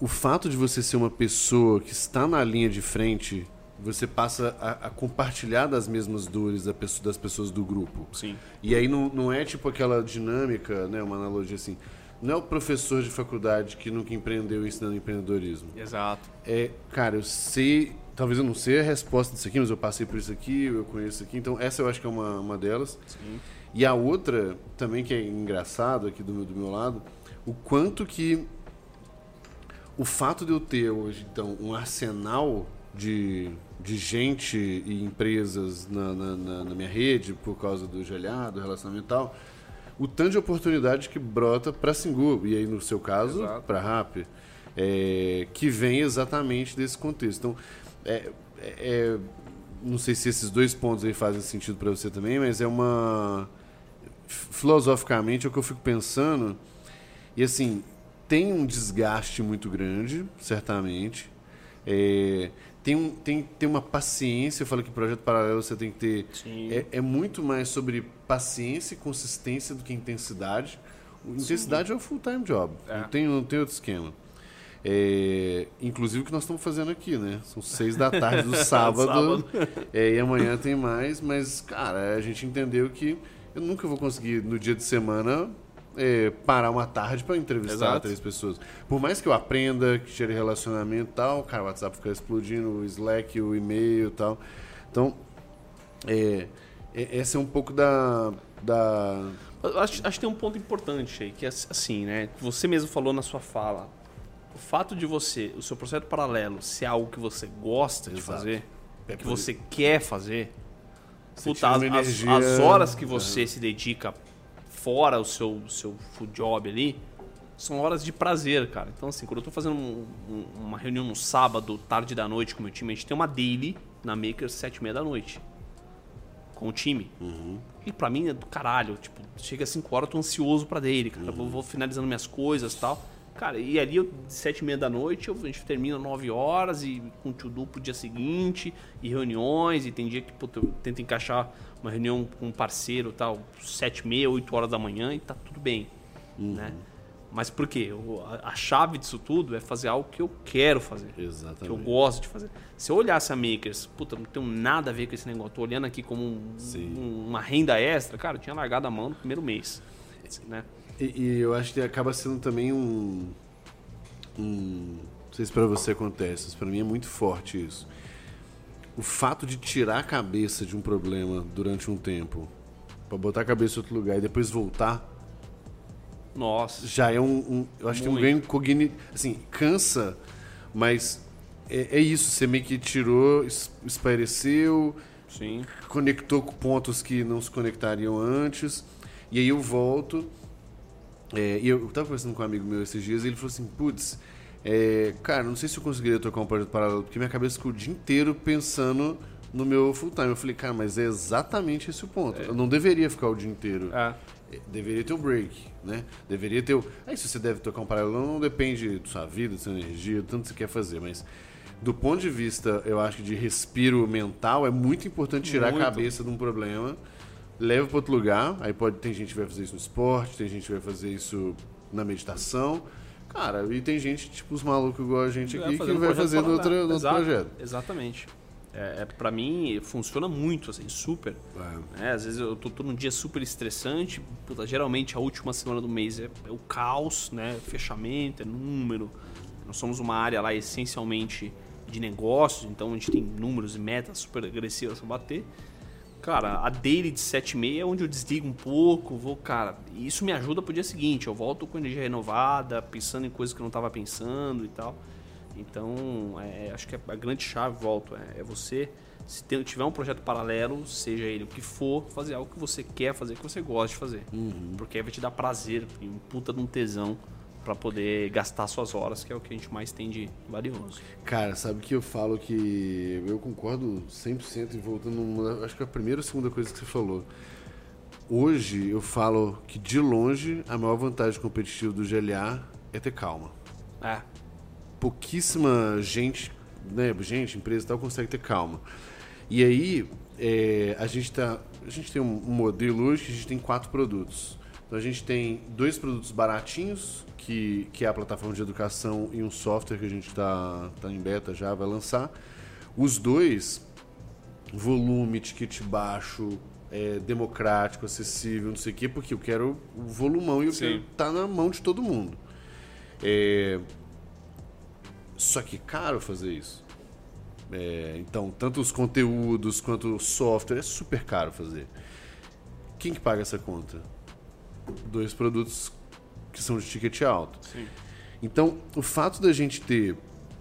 o fato de você ser uma pessoa que está na linha de frente, você passa a, a compartilhar das mesmas dores da pessoa- das pessoas do grupo. Sim. E aí não, não é tipo aquela dinâmica, né, uma analogia assim. Não é o professor de faculdade que nunca empreendeu ensinando empreendedorismo. Exato. É, cara, eu sei, talvez eu não sei a resposta disso aqui, mas eu passei por isso aqui, eu conheço isso aqui. Então, essa eu acho que é uma, uma delas. Sim. E a outra, também que é engraçado aqui do meu, do meu lado, o quanto que o fato de eu ter hoje, então, um arsenal de, de gente e empresas na, na, na- na minha rede, por causa do gelhado, do relacionamento e tal, o tanto de oportunidade que brota para Singu, e aí no seu caso, para RAP, é, que vem exatamente desse contexto. Então, é, é- é- não sei se esses dois pontos aí fazem sentido para você também, mas é uma. Filosoficamente, é o que eu fico pensando. E assim, tem um desgaste muito grande, certamente. É, tem, um, tem, tem uma paciência, eu falo que projeto paralelo você tem que ter. Sim. É, é muito mais sobre paciência e consistência do que intensidade. Intensidade é o full-time job. É. Não, tem, não tem outro esquema. É, inclusive o que nós estamos fazendo aqui, né? São seis da tarde do sábado. Sábado. É, e amanhã tem mais, mas, cara, a gente entendeu que eu nunca vou conseguir, no dia de semana, é, parar uma tarde para entrevistar Exato. três pessoas. Por mais que eu aprenda, que gere relacionamento e tal, cara, o WhatsApp fica explodindo, o Slack, o e-mail e tal. Então, é, é- essa é um pouco da. da Acho, acho que tem um ponto importante aí, que é assim, né? Você mesmo falou na sua fala. O fato de você, o seu projeto paralelo, ser algo que você gosta de Exato. fazer, É que você quer fazer, puta, as, as- horas que você se dedica fora o seu, seu full job ali, são horas de prazer, cara. Então, assim, quando eu tô fazendo um- um- uma reunião no sábado, tarde da noite com o meu time, a gente tem uma daily na Maker, sete e meia da noite. Com o time. E pra mim é do caralho. Tipo, chega às 5 horas, eu tô ansioso pra daily, cara. Eu Vou, vou finalizando minhas coisas e tal. Cara, e ali, eu, 7 e meia da noite, eu- a gente termina 9 horas e com to-do pro dia seguinte, e reuniões, e tem dia que puta, eu tento encaixar uma reunião com um parceiro tal, 7 e meia, 8 horas da manhã, e tá tudo bem, né? Mas por quê? Eu- a, a chave disso tudo é fazer algo que eu quero fazer que eu Exatamente. gosto de fazer. Se eu olhasse a Makers, puta, não tenho nada a ver com esse negócio, tô olhando aqui como um- um- uma renda extra, cara, eu tinha largado a mão no primeiro mês. né? E, e eu acho que acaba sendo também um. um não sei se pra você acontece, mas pra mim é muito forte isso. O fato de tirar a cabeça de um problema durante um tempo, pra botar a cabeça em outro lugar e depois voltar, Nossa, já é um. um- eu acho que tem um Muito. ganho cognitivo. Assim, cansa, mas é, é isso. Você meio que tirou, es- espaireceu, sim. conectou com pontos que não se conectariam antes. E aí eu volto. é, e eu tava conversando com um amigo meu esses dias e ele falou assim: Putz, é, cara, não sei se eu conseguiria tocar um projeto paralelo, porque minha cabeça ficou o dia inteiro pensando no meu full time. Eu falei, cara, mas é exatamente esse o ponto. Eu não deveria ficar o dia inteiro. É. É, Deveria ter o break, né? Deveria ter o. Aí se você deve tocar um paralelo, não depende da sua vida, da sua energia, do tanto que você quer fazer, mas do ponto de vista, eu acho que de respiro mental, é muito importante tirar Muito. a cabeça de um problema, leva para outro lugar. Aí pode tem gente que vai fazer isso no esporte, tem gente que vai fazer isso na meditação. Cara, e tem gente, tipo os malucos igual a gente aqui, que vai fazendo paralelo. outro, projeto. Exatamente. É, é, pra mim, funciona muito, assim, super. É. É, às vezes eu tô, tô num dia super estressante, puta, geralmente a última semana do mês é, é o caos, né? Fechamento, é número. Nós somos uma área lá essencialmente de negócios, então a gente tem números e metas super agressivas pra bater. Cara, a daily de 7 e meia é onde eu desligo um pouco, vou, cara, isso me ajuda pro dia seguinte. Eu volto com energia renovada, pensando em coisas que eu não tava pensando e tal. Então, é, acho que a grande chave, volto, é, é você, se tem- tiver um projeto paralelo, seja ele o que for, fazer algo que você quer fazer, que você gosta de fazer. Porque aí vai te dar prazer um puta de um tesão para poder gastar suas horas, que é o que a gente mais tem de valioso. Cara, sabe que eu falo que eu concordo 100% e voltando, acho que a primeira ou segunda coisa que você falou. Hoje eu falo que de longe a maior vantagem competitiva do GLA é ter calma. É. Pouquíssima gente, né, gente, empresa e tal consegue ter calma. E aí é, a gente tá, a gente tem um modelo hoje que a gente tem quatro produtos. Então a gente tem dois produtos baratinhos, que, que é a plataforma de educação e um software que a gente está tá em beta já, vai lançar. Os dois, volume, ticket baixo, é, democrático, acessível, não sei o quê, porque eu quero o volumão e eu Sim. quero estar tá na mão de todo mundo. É, só que é caro fazer isso. É, então, tanto os conteúdos quanto o software é super caro fazer. Quem que paga essa conta? Dois produtos que são de ticket alto. Sim. Então, o fato da gente ter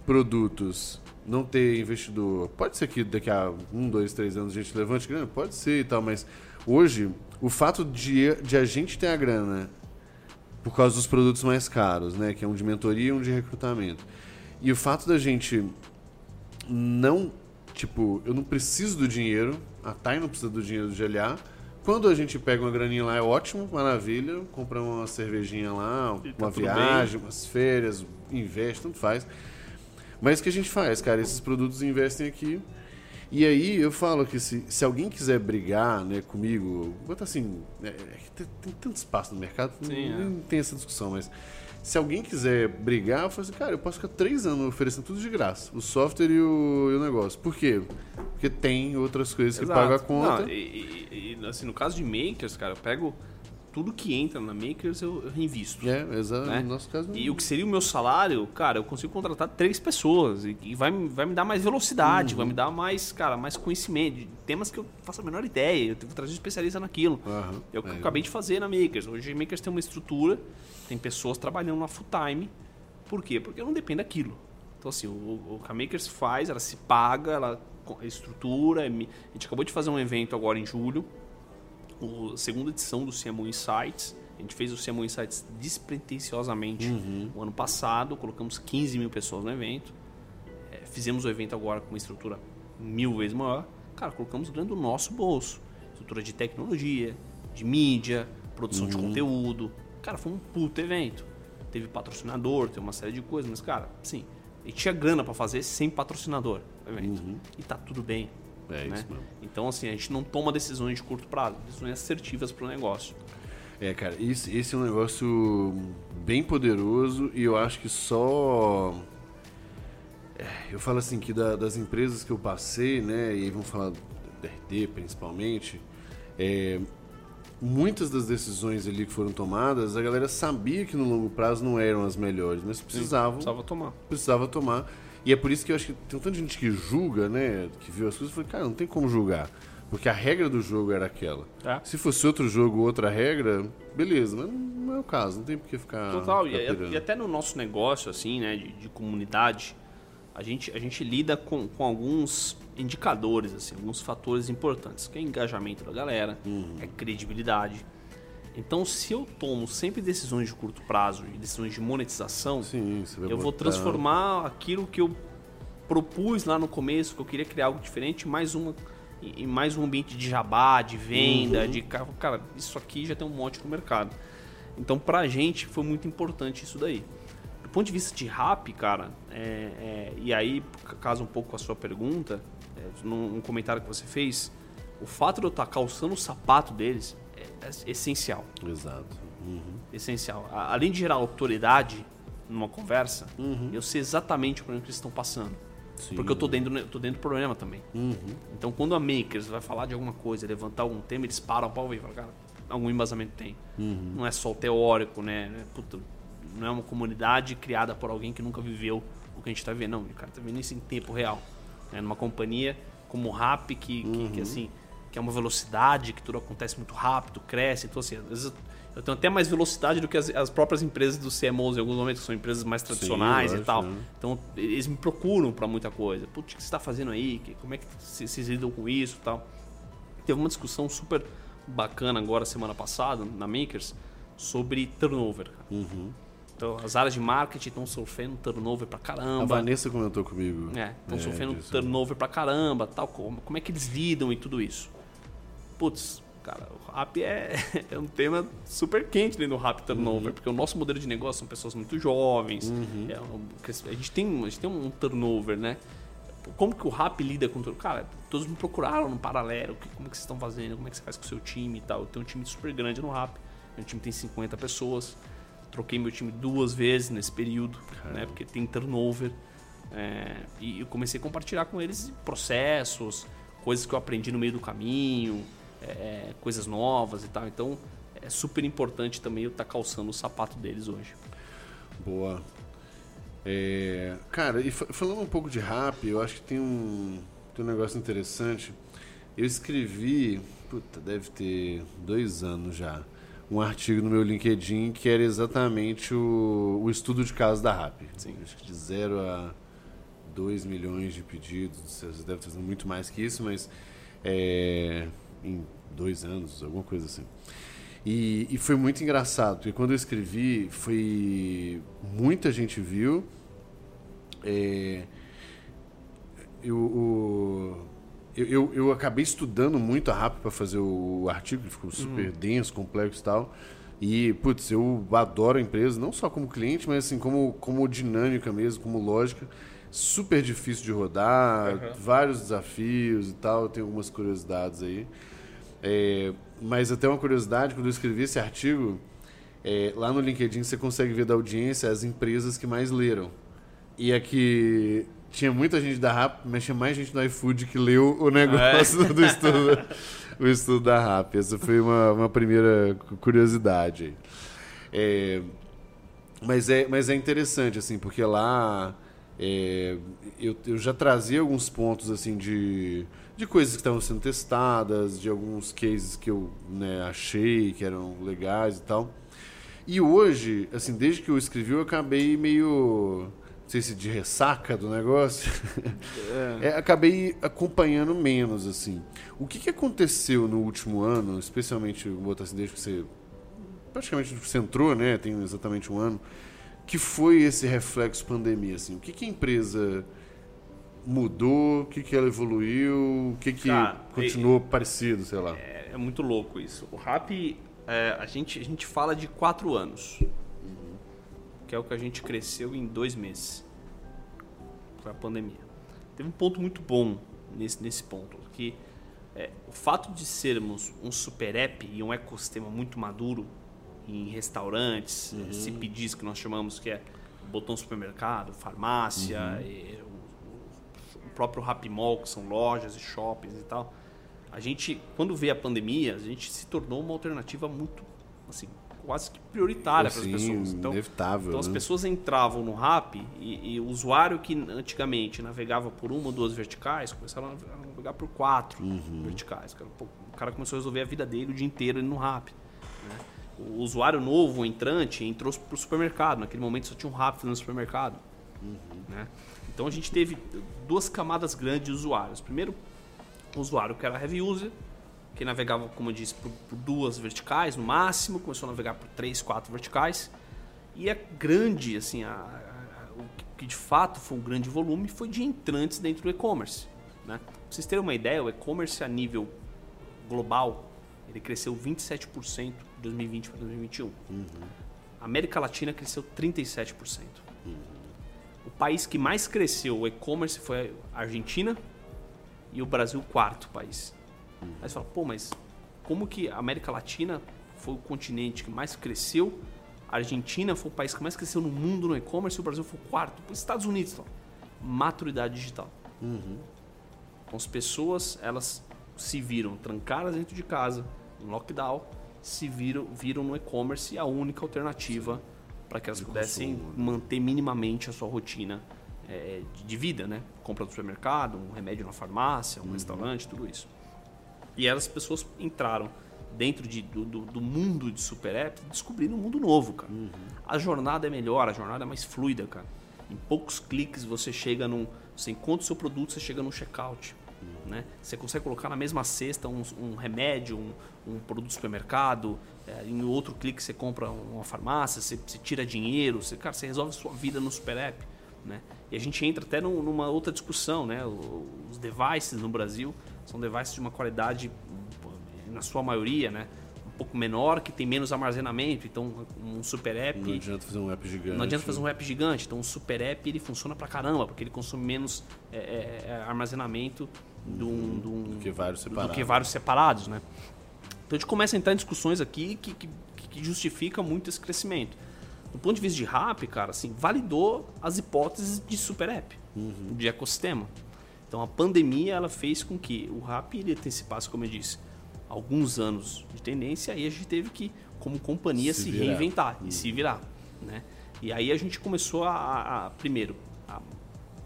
produtos, não ter investidor, pode ser que daqui a um, dois, três anos a gente levante grana, pode ser e tal, mas hoje, o fato de, de a gente ter a grana por causa dos produtos mais caros, né, que é um de mentoria e um de recrutamento, e o fato da gente não, tipo, eu não preciso do dinheiro, a Thay não precisa do dinheiro do GLA. Quando a gente pega uma graninha lá é ótimo, maravilha, compra uma cervejinha lá, tá uma viagem, umas férias, investe, tanto faz. Mas o que a gente faz, cara? Esses produtos investem aqui. E aí eu falo que se, se alguém quiser brigar né, comigo, botar assim, é, é tem, tem tanto espaço no mercado, Sim, não, é. nem tem essa discussão, mas se alguém quiser brigar, eu falo assim, cara, eu posso ficar três anos oferecendo tudo de graça, o software e o, e o negócio. Por quê? Porque tem outras coisas que Exato. pagam a conta. Não, e, e- assim, no caso de makers, cara, eu pego tudo que entra na makers, eu, eu reinvisto. É, exato. né? No nosso caso, E o que seria o meu salário, cara, eu consigo contratar três pessoas e, e vai, me- vai me dar mais velocidade, Uhum. vai me dar mais, cara, mais conhecimento de temas que eu faço a menor ideia, eu tenho que trazer um especialista naquilo. Aham, É o que eu é. acabei de fazer na Makers. Hoje a Makers tem uma estrutura, tem pessoas trabalhando lá full time. Por quê? Porque não dependo daquilo. Então, assim, o, o que a Makers faz, ela se paga, ela estrutura. é A gente acabou de fazer um evento agora em julho, a segunda edição do CMO Insights. A gente fez o CMO Insights despretensiosamente o ano passado, colocamos 15 mil pessoas no evento. É, fizemos o evento agora com uma estrutura mil vezes maior. Cara, colocamos grana do nosso bolso. Estrutura de tecnologia, de mídia, produção de conteúdo. Cara, foi um puto evento. Teve patrocinador, teve uma série de coisas, mas, cara, sim. E tinha grana pra fazer sem patrocinador o evento. E tá tudo bem. É né? isso mesmo. Então, assim, a gente não toma decisões de curto prazo, decisões assertivas pro negócio. É, cara, esse, esse é um negócio bem poderoso e eu acho que só. É, eu falo assim que da- das empresas que eu passei, né, e aí vamos falar da RD principalmente, é, muitas das decisões ali que foram tomadas, a galera sabia que no longo prazo não eram as melhores, mas precisavam, Precisava tomar. precisava tomar. E é por isso que eu acho que tem tanta gente que julga, né, que viu as coisas e falou, cara, não tem como julgar. Porque a regra do jogo era aquela. É. Se fosse outro jogo, outra regra, beleza, mas não é o caso, não tem por que ficar. Total, e, pirando. e até no nosso negócio, assim, né, de, de comunidade, a gente, a gente lida com, com alguns indicadores, assim, alguns fatores importantes, que é engajamento da galera, Uhum. é credibilidade. Então, se eu tomo sempre decisões de curto prazo e decisões de monetização, Sim, eu vou transformar aquilo que eu propus lá no começo, que eu queria criar algo diferente, mais uma em mais um ambiente de jabá, de venda, de ca- cara, isso aqui já tem um monte no mercado. Então, pra gente foi muito importante isso daí. Ponto de vista de rap, cara, é, é, e aí casa um pouco com a sua pergunta, é, num, num comentário que você fez, o fato de eu estar calçando o sapato deles é, é essencial Exato. Uhum. essencial. A- Além de gerar autoridade numa conversa, Uhum. eu sei exatamente por onde eles estão passando. Sim. Porque eu tô dentro, eu tô dentro do problema também. Uhum. Então, quando a Makers vai falar de alguma coisa, levantar algum tema, eles param para ouvir e falam, cara, algum embasamento tem. Uhum. Não é só o teórico, né? É, puta, não é uma comunidade criada por alguém que nunca viveu o que a gente tá vendo. Não, o cara tá vendo isso em tempo real. Né? Numa companhia como o Rap, que, que, que, assim, que é uma velocidade, que tudo acontece muito rápido, cresce. Então, assim, às vezes eu- eu tenho até mais velocidade do que as, as próprias empresas do CMOs em alguns momentos, que são empresas mais tradicionais e lógico, tal. né? Então, eles me procuram para muita coisa. Putz, o que você está fazendo aí? Como é que vocês lidam com isso e tal? Teve uma discussão super bacana agora, semana passada, na Makers, sobre turnover. cara. Então, as áreas de marketing estão sofrendo turnover pra caramba. A Vanessa comentou comigo. É, estão é, sofrendo disso. turnover pra caramba, tal. Como, como é que eles lidam e tudo isso? Putz, cara, o rap é, é um tema super quente dentro do rap turnover, Uhum. porque o nosso modelo de negócio são pessoas muito jovens. Uhum. é a, gente tem, a gente tem um turnover, né? Como que o rap lida com tudo? Cara, todos me procuraram no paralelo, como que vocês estão fazendo, como é que você faz com o seu time e tal. Eu tenho um time super grande no rap, meu time tem 50 pessoas. Troquei meu time duas vezes nesse período, né? Porque tem turnover. É, e eu comecei a compartilhar com eles processos, coisas que eu aprendi no meio do caminho, é, coisas novas e tal. Então é super importante também eu estar calçando o sapato deles hoje. Boa. É, cara, e fa- falando um pouco de rap, eu acho que tem um, tem um negócio interessante. Eu escrevi, puta, deve ter dois anos já, um artigo no meu LinkedIn que era exatamente o, o estudo de caso da rap. Sim. Acho que de zero a 2 milhões de pedidos, você deve estar fazendo muito mais que isso, mas é, em dois anos, alguma coisa assim. E, e foi muito engraçado, porque quando eu escrevi, foi. Muita gente viu. É, eu, o- eu, eu, eu acabei estudando muito a rap para fazer o artigo, que ficou super denso, complexo e tal. E, putz, eu adoro a empresa, não só como cliente, mas assim, como, como dinâmica mesmo, como lógica. Super difícil de rodar, Aham. vários desafios e tal. Tem algumas curiosidades aí. É, mas até uma curiosidade, quando eu escrevi esse artigo, é, lá no LinkedIn você consegue ver da audiência as empresas que mais leram. E aqui tinha muita gente da RAP, mas tinha mais gente do iFood que leu o negócio do estudo, o estudo da RAP. Essa foi uma, uma primeira curiosidade. É, mas, é, mas é interessante, assim, porque lá é, eu, eu já trazia alguns pontos assim de, de coisas que estavam sendo testadas, de alguns cases que eu né, achei que eram legais e tal. E hoje, assim, desde que eu escrevi, eu acabei meio. Não sei se de ressaca do negócio. É, acabei acompanhando menos, assim. O que, que aconteceu no último ano, especialmente, vou botar assim, desde que você. Praticamente você entrou, né? Tem exatamente um ano. Que foi esse reflexo pandemia, assim? O que, que a empresa mudou? O que, que ela evoluiu? O que, que continuou parecido, sei lá? É, é muito louco isso. O rap, é, a, gente, a gente fala de quatro anos, que é o que a gente cresceu em dois meses. Foi a pandemia. Teve um ponto muito bom nesse, nesse ponto, que é, o fato de sermos um super app e um ecossistema muito maduro em restaurantes, CPDs que nós chamamos, que é botão supermercado, farmácia, e o, o- o próprio Happy Mall, que são lojas e shoppings e tal. A gente, quando veio a pandemia, a gente se tornou uma alternativa muito, assim, quase que prioritária para as pessoas. Então, inevitável. então as né? pessoas entravam no RAP e, e o usuário que antigamente navegava por uma ou duas verticais começaram a navegar por quatro Uhum. verticais. O cara começou a resolver a vida dele o dia inteiro no RAP. né? O usuário novo, o entrante, entrou para o supermercado. Naquele momento só tinha um RAP no supermercado. Uhum. né? Então a gente teve duas camadas grandes de usuários. Primeiro, o usuário que era heavy user, que navegava, como eu disse, por, por duas verticais no máximo, começou a navegar por três, quatro verticais. E a grande, assim, a- a- o que- de fato foi um grande volume foi de entrantes dentro do e-commerce. Né? Pra vocês terem uma ideia, o e-commerce a nível global, ele cresceu 27% de 2020 para 2021. A América Latina cresceu 37%. O país que mais cresceu o e-commerce foi a Argentina e o Brasil quarto país. Aí você fala, pô, mas como que a América Latina foi o continente que mais cresceu, a Argentina foi o país que mais cresceu no mundo no e-commerce e o Brasil foi o quarto? Os Estados Unidos, então. Maturidade digital. Então as pessoas, elas se viram trancadas dentro de casa, em lockdown, se viram, viram no e-commerce a única alternativa para que elas pudessem manter minimamente a sua rotina é, de, de vida, né? Compra do supermercado, um remédio na farmácia, um restaurante, tudo isso. E elas pessoas entraram dentro de, do, do, do mundo de super apps descobrindo um mundo novo, cara. A jornada é melhor, a jornada é mais fluida, cara. Em poucos cliques você chega num. Você encontra o seu produto, você chega no checkout. Né? Você consegue colocar na mesma cesta um, um remédio, um, um, produto de supermercado, é, em outro clique você compra uma farmácia, você, você tira dinheiro, você, cara, você resolve a sua vida no Super App. Né? E a gente entra até num, numa outra discussão. Né? Os devices no Brasil são devices de uma qualidade, na sua maioria, né? um pouco menor, que tem menos armazenamento. Então, um super app. Não adianta fazer um app gigante. Não adianta fazer um app gigante. Então, um super app ele funciona pra caramba, porque ele consome menos é, é, é armazenamento do, uhum. do, do, que vários separados. Do que vários separados, né? Então, a gente começa a entrar em discussões aqui que, que, que justifica muito esse crescimento. Do ponto de vista de RAP, cara, assim, validou as hipóteses de super app, uhum. de ecossistema. Então, a pandemia ela fez com que o RAP ele antecipasse, como eu disse, alguns anos de tendência, aí a gente teve que, como companhia, se, se reinventar uhum. e se virar. Né? E aí a gente começou a, a primeiro, a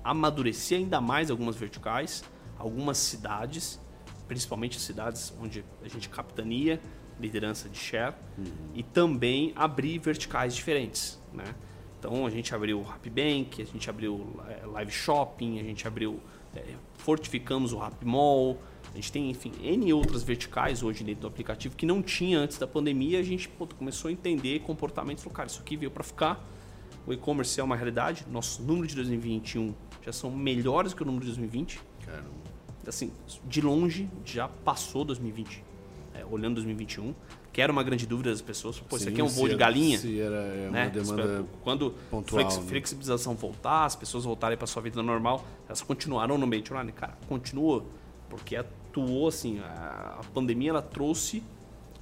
amadurecer ainda mais algumas verticais, algumas cidades, principalmente cidades onde a gente capitania, liderança de share, uhum. e também abrir verticais diferentes. Né? Então a gente abriu o Happy Bank, a gente abriu é, Live Shopping, a gente abriu, fortificamos o Happy Mall, a gente tem, enfim, N outras verticais hoje dentro do aplicativo que não tinha antes da pandemia. A gente pô, começou a entender comportamentos. Cara, isso aqui veio para ficar. O e-commerce é uma realidade. Nossos números de 2021 já são melhores que o número de 2020. Caramba. Assim, de longe, já passou 2020. É, olhando 2021 que era uma grande dúvida das pessoas. Pô, Sim, isso aqui é um voo de galinha. Se era é uma né? demanda Quando pontual, flex, né? flexibilização voltar, as pessoas voltarem para sua vida normal, elas continuarão no ambiente online. Cara, continua, porque atuou assim, a, pandemia ela trouxe,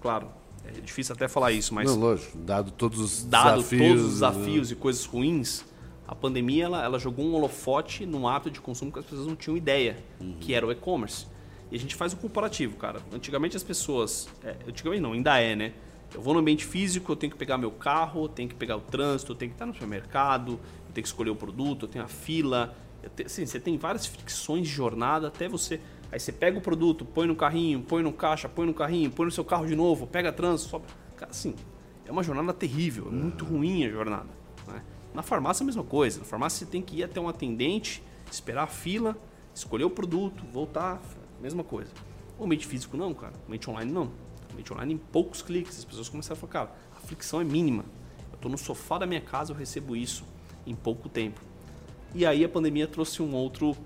claro, é difícil até falar isso, mas Não, lógico, dado todos os dado desafios, todos os desafios né? e coisas ruins, a pandemia ela, ela jogou um holofote no ato de consumo que as pessoas não tinham ideia, uhum. que era o e-commerce. E a gente faz um comparativo, cara. Antigamente as pessoas, é, antigamente não, ainda é, né? Eu vou no ambiente físico, eu tenho que pegar meu carro, eu tenho que pegar o trânsito, eu tenho que estar no supermercado, eu tenho que escolher o produto, eu tenho a fila. Tenho, assim, você tem várias fricções de jornada até você Aí você pega o produto, põe no carrinho, põe no caixa, põe no carrinho, põe no seu carro de novo, pega trânsito, sobe. Cara, assim, é uma jornada terrível, é muito ruim a jornada. Né? Na farmácia é a mesma coisa. Na farmácia você tem que ir até um atendente, esperar a fila, escolher o produto, voltar, mesma coisa. O ambiente físico não, cara. O ambiente online não. O ambiente online em poucos cliques. As pessoas começaram a falar, cara, a fricção é mínima. Eu estou no sofá da minha casa, eu recebo isso em pouco tempo. E aí a pandemia trouxe um outro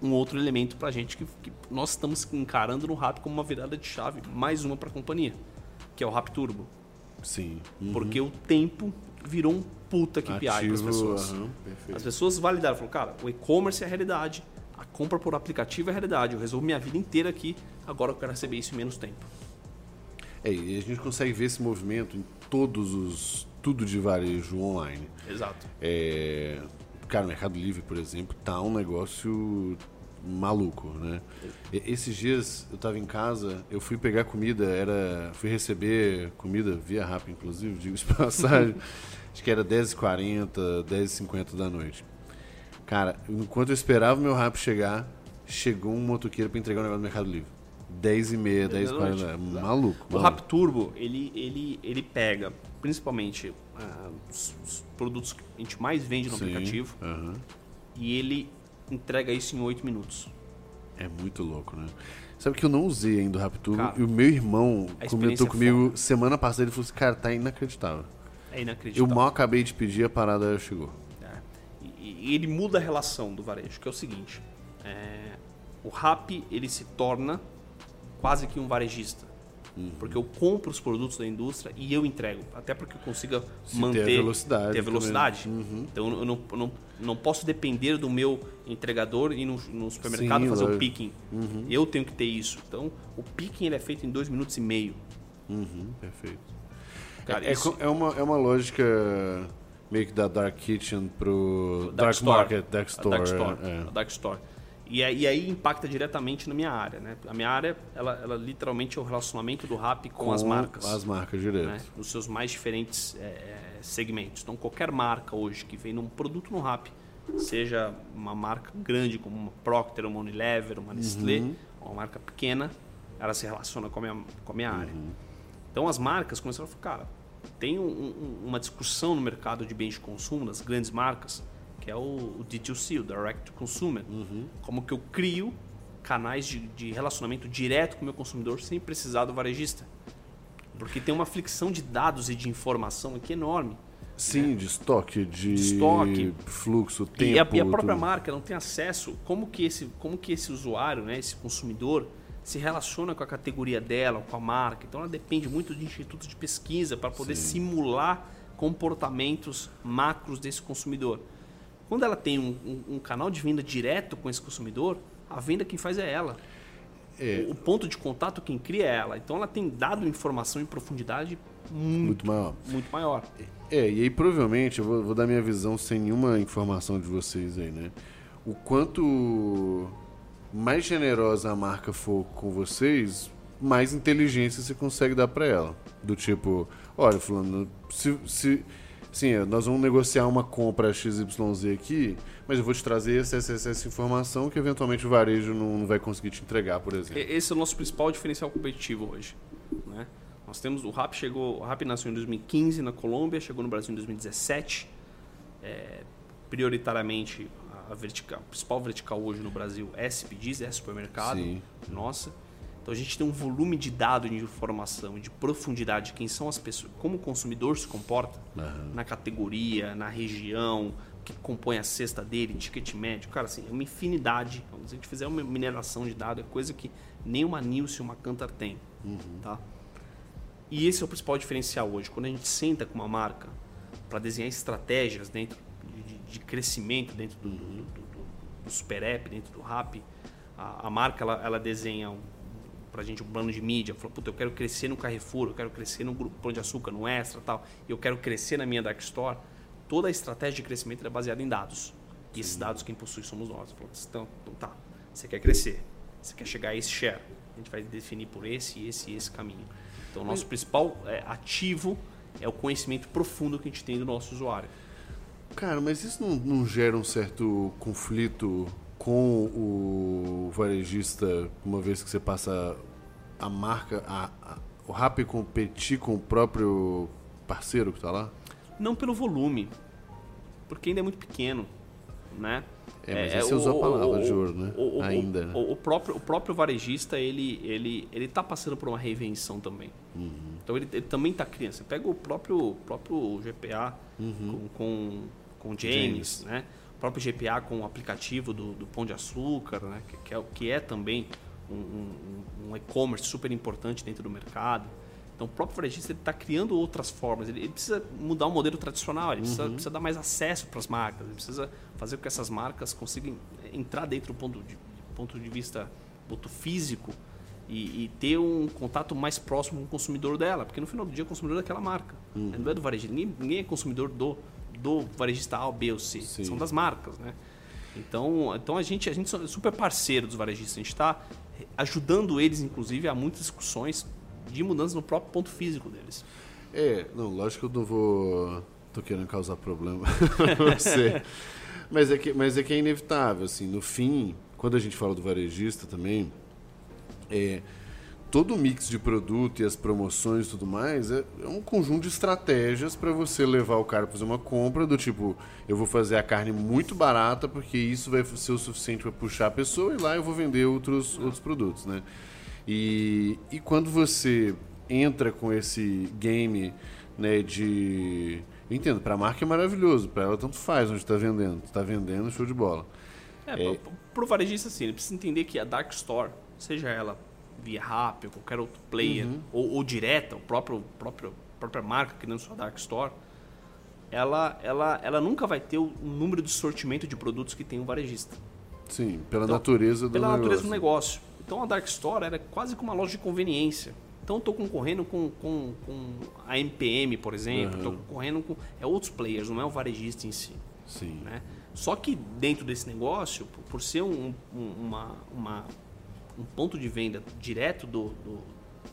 um outro elemento para a gente que, que, nós estamos encarando no Rap como uma virada de chave, mais uma para a companhia, que é o Rap Turbo. Sim. Uhum. Porque o tempo virou um puta KPI para as pessoas. Uhum, as pessoas validaram, falaram, cara, o e-commerce é a realidade, a compra por aplicativo é realidade, eu resolvo minha vida inteira aqui, agora eu quero receber isso em menos tempo. É, e a gente consegue ver esse movimento em todos os. tudo de varejo online. Exato. É, cara, o Mercado Livre, por exemplo, tá um negócio maluco, né? Esses dias eu tava em casa, eu fui pegar comida, era fui receber comida via rap, inclusive, digo de passagem. acho que era 10h40, 10h50 da noite. Cara, enquanto eu esperava o meu rap chegar, chegou um motoqueiro para entregar o um negócio no Mercado Livre. 10 e meia, 10 e 40, maluco, maluco. O Rap Turbo, ele, ele, ele pega principalmente uh, os, os, produtos que a gente mais vende no Sim, aplicativo uh -huh. e ele entrega isso em 8 minutos. É muito louco, né? Sabe que eu não usei ainda o Rapturbo e o meu irmão comentou é comigo foda. semana passada, ele falou assim, cara, tá inacreditável. É inacreditável. Eu mal acabei de pedir, a parada chegou. É. E, ele muda a relação do varejo, que é o seguinte, é, o Rap, ele se torna quase que um varejista. Uhum. Porque eu compro os produtos da indústria e eu entrego. Até porque eu consiga Se manter ter a velocidade. Ter a velocidade. Uhum. Então eu não, não, não posso depender do meu entregador e no, no supermercado Sim, fazer lógico. o picking. Uhum. Eu tenho que ter isso. Então o picking ele é feito em dois minutos e meio. Uhum. Perfeito. Cara, é, isso... é, uma, é uma lógica meio que da Dark Kitchen pro Dark, Dark Store, Market, Dark Store. Dark Store. É. Dark Store. E, e aí impacta diretamente na minha área. Né? A minha área, ela, ela literalmente é o relacionamento do RAP com, com as marcas. as marcas direto. Né? Nos seus mais diferentes é, segmentos. Então, qualquer marca hoje que vem num produto no RAP, seja uma marca grande como uma Procter, uma Unilever, uma Nestlé, uhum. uma marca pequena, ela se relaciona com a minha, com a minha uhum. área. Então, as marcas começaram a falar, cara, tem um, um, uma discussão no mercado de bens de consumo das grandes marcas que é o, o D2C, o Direct to Consumer. Uhum. Como que eu crio canais de, de relacionamento direto com o meu consumidor sem precisar do varejista. Porque tem uma flexão de dados e de informação aqui enorme. Sim, de estoque, de, Estoque. fluxo, tempo. E a, e a própria tudo. marca não tem acesso. Como que esse, como que esse usuário, né, esse consumidor, se relaciona com a categoria dela, com a marca. Então ela depende muito de institutos de pesquisa para poder Sim. simular comportamentos macros desse consumidor. Quando ela tem um, um- um canal de venda direto com esse consumidor, a venda quem faz é ela. É. O, o ponto de contato quem cria é ela. Então ela tem dado informação em profundidade muito, Muito maior. muito maior. É, e aí provavelmente, eu vou, vou dar minha visão sem nenhuma informação de vocês aí, né? O quanto mais generosa a marca for com vocês, mais inteligência você consegue dar pra ela. Do tipo, olha, fulano, se, se sim, nós vamos negociar uma compra XYZ aqui, mas eu vou te trazer essa, essa, essa, informação que eventualmente o varejo não, não vai conseguir te entregar, por exemplo. Esse é o nosso principal diferencial competitivo hoje. Né? Nós temos o Rap chegou, o Rap nasceu em 2015 na Colômbia, chegou no Brasil em 2017. É, prioritariamente a vertical, a principal vertical hoje no Brasil é CPGs, é supermercado. Sim. Nossa. Então a gente tem um volume de dado de informação, de profundidade de quem são as pessoas, como o consumidor se comporta Aham. na categoria, na região, o que compõe a cesta dele, ticket médio. Cara, assim, é uma infinidade. Então, se a gente fizer uma mineração de dados, é coisa que nem uma Nielsen, uma Kantar tem. Tá? E esse é o principal diferencial hoje. Quando a gente senta com uma marca para desenhar estratégias dentro de, crescimento dentro do, do, do- do- Super App, dentro do Rap, a, a marca ela, ela desenha um, pra gente um plano de mídia. Fala, puta, eu quero crescer no Carrefour, eu quero crescer no Grupo Pão de Açúcar, no Extra tal, eu quero crescer na minha Dark Store. Toda a estratégia de crescimento é baseada em dados. E esses dados quem possui somos nós. Eu falo, Então, então tá, você quer crescer, você quer chegar a esse share. A gente vai definir por esse, esse e esse caminho. Então, o nosso principal é, ativo é o conhecimento profundo que a gente tem do nosso usuário. Cara, mas isso não, não gera um certo conflito com o varejista, uma vez que você passa a marca, a, a- o rap competir com o próprio parceiro que tá lá? Não pelo volume, porque ainda é muito pequeno, né? É, mas aí você usou a palavra de ouro, né? o- o- Ainda, né? O, o próprio, o próprio varejista, ele, ele, ele tá passando por uma reinvenção também. Uhum. Então ele, ele também tá criando. Você pega o próprio, próprio GPA Uhum. com, com, com o James, né? O próprio GPA com o aplicativo do, do Pão de Açúcar, né? Que, que é, que é também um, um- um e-commerce super importante dentro do mercado. Então o próprio varejista está criando outras formas. Ele, ele precisa mudar o modelo tradicional, ele precisa, precisa dar mais acesso para as marcas, ele precisa fazer com que essas marcas consigam entrar dentro do ponto de, ponto de vista ponto físico e, e ter um contato mais próximo com o consumidor dela, porque no final do dia é o consumidor daquela marca, né? não é do varejista. Ninguém, ninguém é consumidor do, do varejista A, B ou C, Sim. são das marcas, né? Então, então a gente a gente é super parceiro dos varejistas, a gente está ajudando eles, inclusive, a muitas discussões de mudança no próprio ponto físico deles. É, não, lógico que eu não vou. tô querendo causar problema pra você. Mas é, que, mas é que é inevitável, assim, no fim, quando a gente fala do varejista também, é, todo o mix de produto e as promoções e tudo mais é, é um conjunto de estratégias para você levar o cara para fazer uma compra do tipo, eu vou fazer a carne muito barata porque isso vai ser o suficiente para puxar a pessoa e lá eu vou vender outros, outros produtos, né? E, e quando você entra com esse game né, de. Eu entendo, para a marca é maravilhoso, para ela tanto faz onde está vendendo. Está vendendo, show de bola. É, Pro, pro varejista, assim, ele precisa entender que a Dark Store, seja ela via Rappi ou qualquer outro player, ou, ou direta, o próprio, próprio própria marca criando sua Dark Store, ela, ela, ela nunca vai ter o número de sortimento de produtos que tem o varejista. Sim, pela Então, natureza do pela negócio. natureza do negócio. Então a Dark Store era quase como uma loja de conveniência. Então estou concorrendo com, com, com a MPM, por exemplo, estou concorrendo com é outros players, não é o varejista em si. Sim. Né? Só que dentro desse negócio, por, por ser um, um- uma, uma- um ponto de venda direto do, do-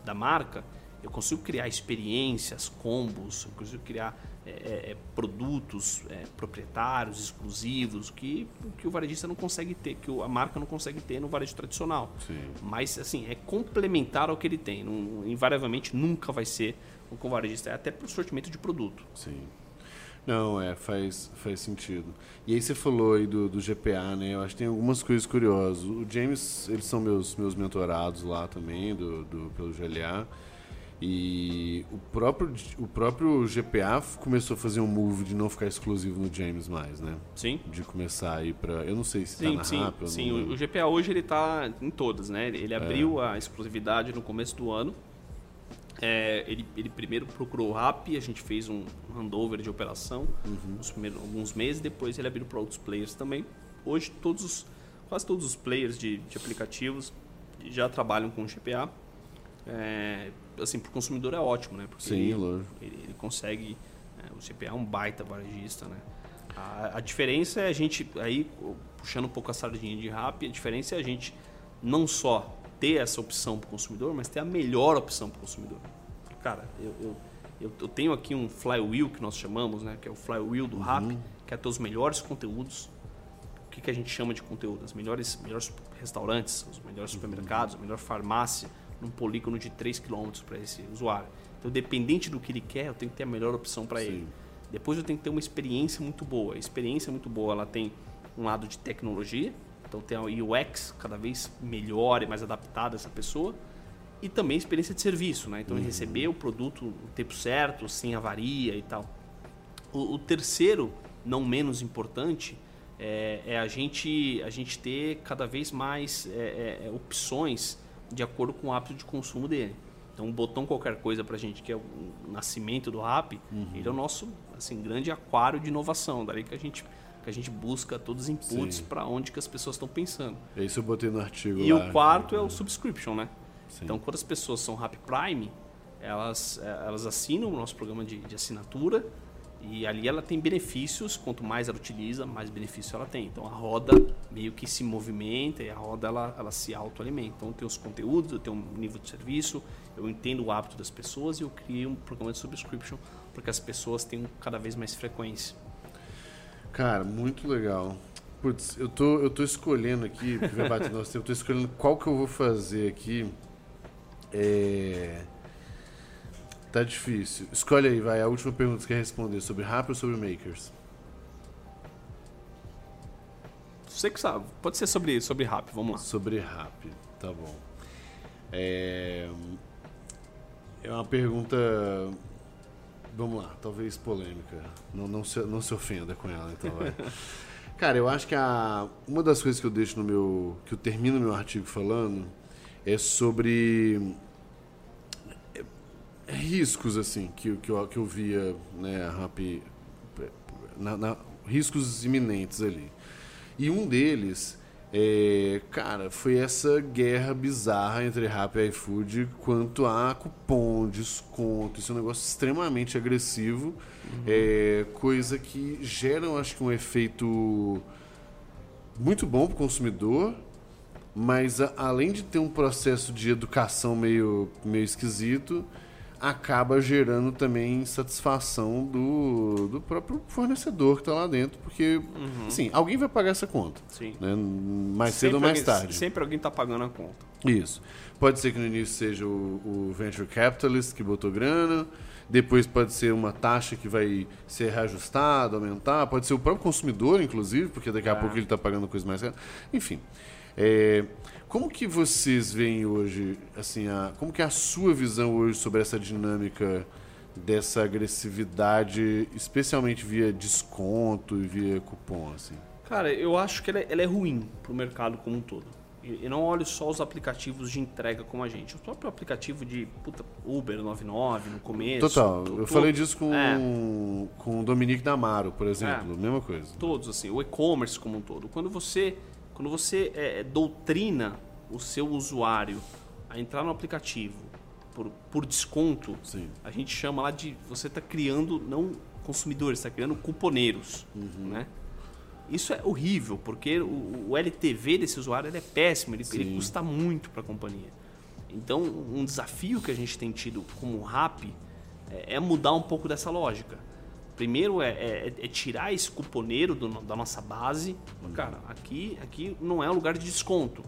da marca, eu consigo criar experiências, combos, eu consigo criar é, é, é, produtos é, proprietários, exclusivos, que, que o varejista não consegue ter, que a marca não consegue ter no varejo tradicional. Sim. Mas, assim, é complementar ao que ele tem. Não- invariavelmente, nunca vai ser o que o varejista é, até para o sortimento de produto. Sim. Não, é, faz, faz sentido. E aí você falou aí do, do GPA, né? Eu acho que tem algumas coisas curiosas. O James, eles são meus, meus mentorados lá também, do, do, pelo GLA. E o próprio, o próprio GPA começou a fazer um move de não ficar exclusivo no James mais, né? Sim. De começar a ir pra. Eu não sei se sim, tá na sim, Rap, Sim, não... o GPA hoje ele tá em todas, né? Ele É. abriu a exclusividade no começo do ano. É, ele, ele primeiro procurou o RAP, a gente fez um handover de operação Uhum. alguns meses, depois ele abriu para outros players também. Hoje todos os, quase todos os players de, de aplicativos já trabalham com GPA. É, assim, para o consumidor é ótimo, né? Porque Sim, ele, lógico. ele, ele consegue. é, o GPA é um baita varejista, né? A, a diferença é a gente, aí, puxando um pouco a sardinha de rap, a diferença é a gente não só ter essa opção para o consumidor, mas ter a melhor opção para o consumidor. Cara, eu, eu, eu, eu tenho aqui um flywheel que nós chamamos, né? Que é o flywheel do rap, que é ter os melhores conteúdos. O que, que a gente chama de conteúdo? Os melhores, melhores restaurantes, os melhores supermercados, a melhor farmácia, num polígono de 3 km para esse usuário. Então, dependente do que ele quer, eu tenho que ter a melhor opção para ele. Depois eu tenho que ter uma experiência muito boa. A experiência muito boa, ela tem um lado de tecnologia, então tem a UX cada vez melhor e mais adaptada a essa pessoa, e também experiência de serviço, né? Então ele receber o produto no tempo certo, sem avaria e tal. O, o terceiro, não menos importante, é, é a, gente, a gente ter cada vez mais é, é, opções de acordo com o hábito de consumo dele. Então, um botão qualquer coisa para a gente, que é o nascimento do rap, ele é o nosso assim, grande aquário de inovação. Daí que a gente, que a gente busca todos os inputs para onde que as pessoas estão pensando. É isso eu botei no artigo E lá. o quarto é o subscription, né? Sim. Então, quando as pessoas são Rap Prime, elas, eh, elas assinam o nosso programa de, de assinatura e ali ela tem benefícios. Quanto mais ela utiliza, mais benefício ela tem. Então, a roda meio que se movimenta e a roda ela, ela se autoalimenta. Então, eu tenho os conteúdos, eu tenho um nível de serviço, eu entendo o hábito das pessoas e eu crio um programa de subscription para que as pessoas tenham cada vez mais frequência. Cara, muito legal. Putz, eu tô, eu tô escolhendo aqui, porque vai bater nosso tempo, eu tô escolhendo qual que eu vou fazer aqui. É. Tá difícil. Escolhe aí, vai. A última pergunta que você quer responder sobre rap ou sobre makers? Você que sabe, pode ser sobre, sobre rap, vamos lá. Sobre rap, tá bom. É, é uma pergunta, vamos lá, talvez polêmica. Não, não, se, não se ofenda com ela, então vai. Cara, eu acho que a, uma das coisas que eu deixo no meu. que eu termino meu artigo falando é sobre é, riscos, assim, que, que, eu, que eu via, né, a rap. na- na- riscos iminentes ali. E um deles, é, cara, foi essa guerra bizarra entre Rap e iFood quanto a cupom, desconto. Isso é um negócio extremamente agressivo. é, coisa que gera, eu acho que, um efeito muito bom para o consumidor, mas a- além de ter um processo de educação meio, meio esquisito, acaba gerando também insatisfação do, do próprio fornecedor que está lá dentro, porque, assim, alguém vai pagar essa conta, Sim. né? mais cedo ou Sempre mais alguém- tarde. Sempre alguém está pagando a conta. Isso. Pode ser que no início seja o, o venture capitalist que botou grana, depois pode ser uma taxa que vai ser reajustada, aumentar, pode ser o próprio consumidor, inclusive, porque daqui a É. pouco ele está pagando coisa mais cara. Enfim. É, como que vocês veem hoje, assim, a, como que é a sua visão hoje sobre essa dinâmica dessa agressividade, especialmente via desconto e via cupom, assim? Cara, eu acho que ela é, ela é ruim para o mercado como um todo. E eu não olho só os aplicativos de entrega como a gente. O próprio aplicativo de puta, Uber 99 no começo. Total. to- Eu falei disso com, É. com o Dominique Damaro, por exemplo. Mesma coisa. todos assim, o e-commerce como um todo. Quando você, quando você é, doutrina o seu usuário a entrar no aplicativo por, por desconto, Sim. a gente chama lá de você está criando não consumidores, está criando cuponeiros, né? Isso é horrível porque o, o LTV desse usuário é péssimo, ele, ele custa muito para a companhia. Então, um desafio que a gente tem tido como RAP é, é mudar um pouco dessa lógica. Primeiro é, é- é tirar esse cuponeiro do da nossa base. Cara, aqui, aqui não é um lugar de desconto.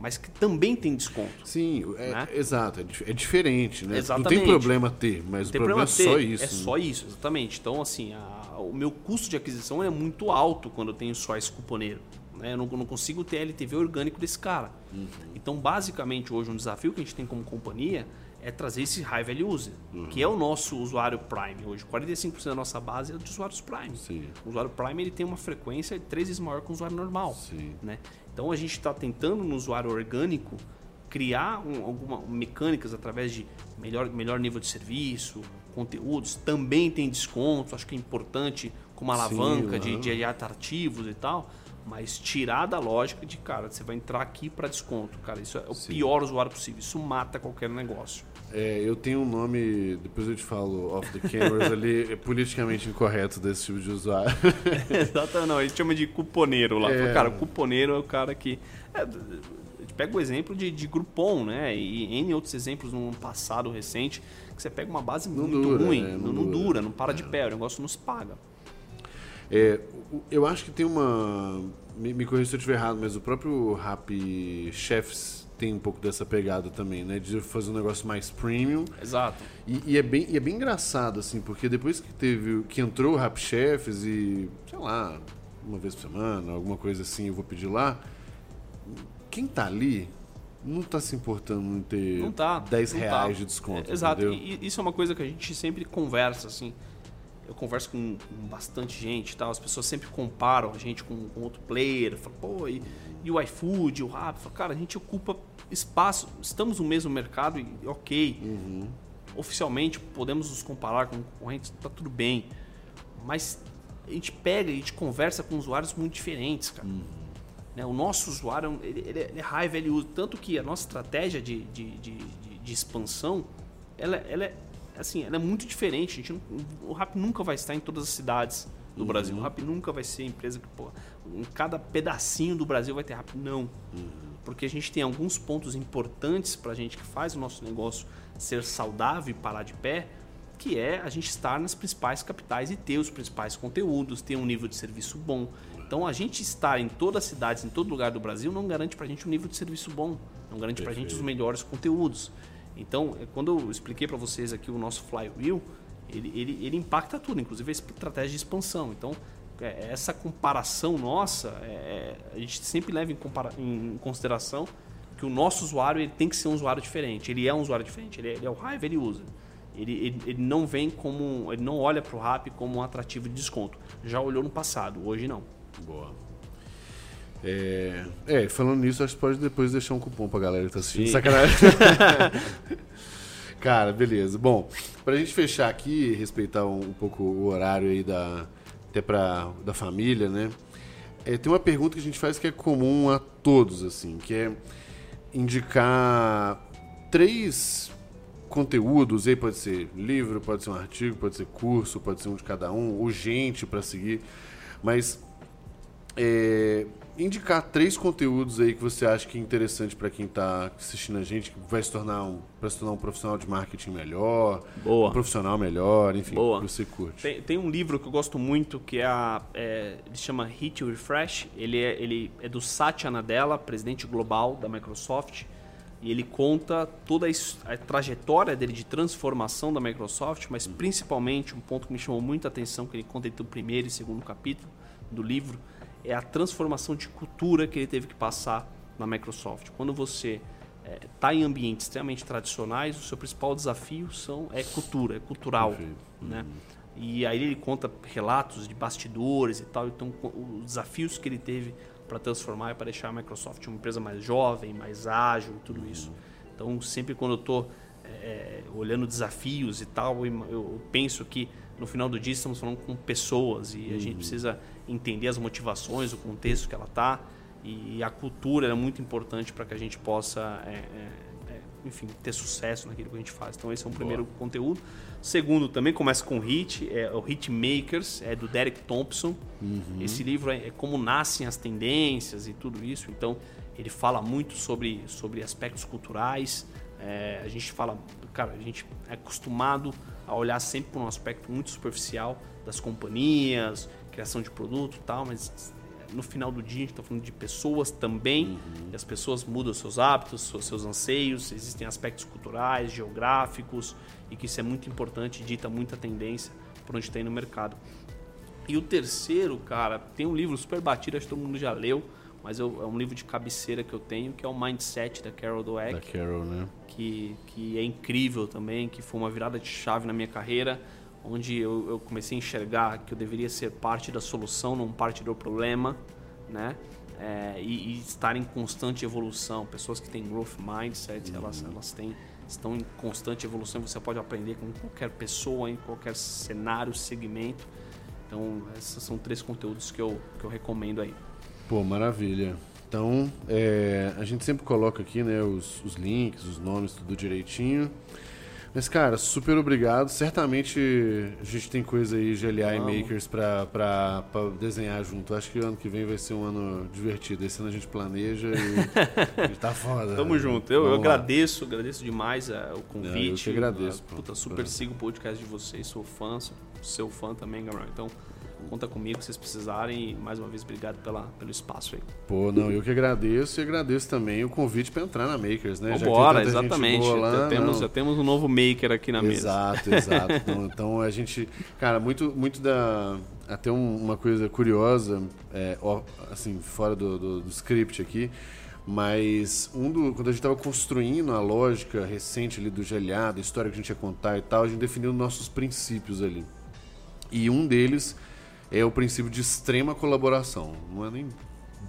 mas que também tem desconto. Sim, é, Né? exato, é, é diferente, né? Não Exatamente. tem problema ter, mas Tem o problema, é ter, só isso. É né? só isso, exatamente. Então, assim, a- o meu custo de aquisição é muito alto quando eu tenho só esse cuponeiro. né? Eu não, não consigo ter LTV orgânico desse cara. Uhum. Então, basicamente, hoje um desafio que a gente tem como companhia é trazer esse high value user, Uhum. que é o nosso usuário Prime. Hoje, 45% da nossa base é de usuários Prime. Sim. O usuário Prime ele tem uma frequência três vezes maior que o usuário normal. Sim. Né? Então a gente está tentando no usuário orgânico criar um, alguma mecânicas através de melhor, melhor nível de serviço, conteúdos, também tem descontos, acho que é importante como alavanca de, aham. de atrativos e tal, mas tirar da lógica de, cara, você vai entrar aqui para desconto, cara, isso é o Sim. pior usuário possível, isso mata qualquer negócio. É, eu tenho um nome, depois eu te falo off the cameras ali, é politicamente incorreto desse tipo de usuário. Exatamente, não, a gente chama de cuponeiro lá. É. Cara, o cuponeiro é o cara que. é, a gente pega o exemplo de, de Groupon, né? E N outros exemplos no passado recente, que você pega uma base Não muito dura, ruim, né? não, Não dura. não para de pé, o negócio não se paga. É, eu acho que tem uma. Me, me corrija se eu estiver errado, mas o próprio Rap Chefs tem um pouco dessa pegada também, né? De fazer um negócio mais premium. Exato. E, e é bem, e é bem engraçado, assim, porque depois que teve. que entrou o Rap Chefs e, sei lá, uma vez por semana, alguma coisa assim, eu vou pedir lá. Quem tá ali não tá se importando em ter Não tá. 10 não reais tá. de desconto. É, exato. e isso é uma coisa que a gente sempre conversa, assim. Eu converso com, com bastante gente e tal. As pessoas sempre comparam a gente com, com outro player. Falam, pô, e, e o iFood, o Rappi? Falo, cara, a gente ocupa espaço. Estamos no mesmo mercado e ok. Uhum. Oficialmente podemos nos comparar com concorrentes, tá tudo bem. Mas a gente pega e a gente conversa com usuários muito diferentes, cara. Né, O nosso usuário ele, ele é- ele é high value tanto que a nossa estratégia de, de, de, de- de expansão ela, ela é assim, ela é muito diferente. A gente não- o Rap nunca vai estar em todas as cidades do Brasil. O Rap nunca vai ser a empresa que pô, em cada pedacinho do Brasil vai ter Rap. Não, porque a gente tem alguns pontos importantes para a gente que faz o nosso negócio ser saudável e parar de pé, que é a gente estar nas principais capitais e ter os principais conteúdos, ter um nível de serviço bom. Então, a gente estar em todas as cidades, em todo lugar do Brasil, não garante para a gente um nível de serviço bom, não garante para a gente os melhores conteúdos. Então, é, quando eu expliquei para vocês aqui o nosso flywheel, ele, ele, ele impacta tudo, inclusive a estratégia de expansão. Então, é, essa comparação nossa, é, a gente sempre leva em, compara- em consideração que o nosso usuário ele tem que ser um usuário diferente. Ele é um usuário diferente, ele é, ele é o high value user. Ele, ele, ele não vem como. Ele não olha para o Rap como um atrativo de desconto. Já olhou no passado, hoje não. Boa. É, é, falando nisso, acho que pode depois deixar um cupom pra galera que tá assistindo. Sim. Sacanagem. Cara, beleza. Bom, pra gente fechar aqui, respeitar um, um pouco o horário aí da, até pra, da família, né? É, tem uma pergunta que a gente faz que é comum a todos, assim, que é indicar três conteúdos, aí pode ser livro, pode ser um artigo, pode ser curso, pode ser um de cada um, urgente para seguir, mas é, indicar três conteúdos aí que você acha que é interessante para quem está assistindo a gente, que vai se tornar um, para se tornar um profissional de marketing melhor, Boa. um profissional melhor, enfim, Boa. que você curte. Tem, tem um livro que eu gosto muito que é, a, é ele se chama Hit Refresh. Ele é, ele é do Satya Nadella, presidente global da Microsoft. E ele conta toda a, a trajetória dele de transformação da Microsoft, mas principalmente um ponto que me chamou muita atenção, que ele conta entre o primeiro e segundo capítulo do livro, é a transformação de cultura que ele teve que passar na Microsoft. Quando você está em ambientes extremamente tradicionais, o seu principal desafio são, é cultura, é cultural. Né? E aí ele conta relatos de bastidores e tal, então os desafios que ele teve para transformar e para deixar a Microsoft uma empresa mais jovem, mais ágil e tudo isso. Então sempre quando eu estou olhando desafios e tal, eu, eu penso que no final do dia estamos falando com pessoas e a gente precisa entender as motivações, o contexto que ela está e a cultura é muito importante para que a gente possa é, é, é, enfim, ter sucesso naquilo que a gente faz. Então esse é um primeiro conteúdo. Segundo, também começa com Hit, é o Hit Makers, é do Derek Thompson. Esse livro é, é como nascem as tendências e tudo isso. Então ele fala muito sobre, sobre aspectos culturais. É, a gente fala, cara, a gente é acostumado a olhar sempre por um aspecto muito superficial das companhias, criação de produto e tal, mas no final do dia a gente está falando de pessoas também, uhum. e as pessoas mudam seus hábitos, seus anseios, existem aspectos culturais, geográficos, e que isso é muito importante, dita muita tendência por onde tem no mercado. E o terceiro, cara, tem um livro super batido, acho que todo mundo já leu, mas eu, é um livro de cabeceira que eu tenho, que é o Mindset da Carol Dweck. Da Carol, né? Que, que é incrível também, que foi uma virada de chave na minha carreira, onde eu, eu comecei a enxergar que eu deveria ser parte da solução, não parte do problema, né? É, e, e, estar em constante evolução. Pessoas que têm growth mindset, uhum. elas, elas têm, estão em constante evolução. Você pode aprender com qualquer pessoa, em qualquer cenário, segmento. Então, esses são três conteúdos que eu, que eu recomendo aí. Pô, maravilha. Então, é, a gente sempre coloca aqui né, os, os links, os nomes, tudo direitinho. Mas, cara, super obrigado. Certamente a gente tem coisa aí, GLA e Makers, pra, pra, pra, desenhar junto. Acho que o ano que vem vai ser um ano divertido. Esse ano a gente planeja e, tá foda. Tamo né? junto. Eu, eu agradeço, agradeço demais uh, o convite. É, eu te agradeço. Puta, super sigo o podcast de vocês, sou fã, sou seu fã também, Gabriel. Então, conta comigo se vocês precisarem. E mais uma vez, obrigado pela, pelo espaço aí. Pô, não, eu que agradeço e agradeço também o convite para entrar na Makers, né? Bora, exatamente. Lá, já, temos, já temos um novo Maker aqui na exato, mesa. Exato, exato. então, então, a gente, cara, muito, muito da. Até uma coisa curiosa, é, assim, fora do, do, do script aqui. Mas um do, quando a gente estava construindo a lógica recente ali do GLA, da história que a gente ia contar e tal, a gente definiu nossos princípios ali. E um deles é o princípio de extrema colaboração. Não é nem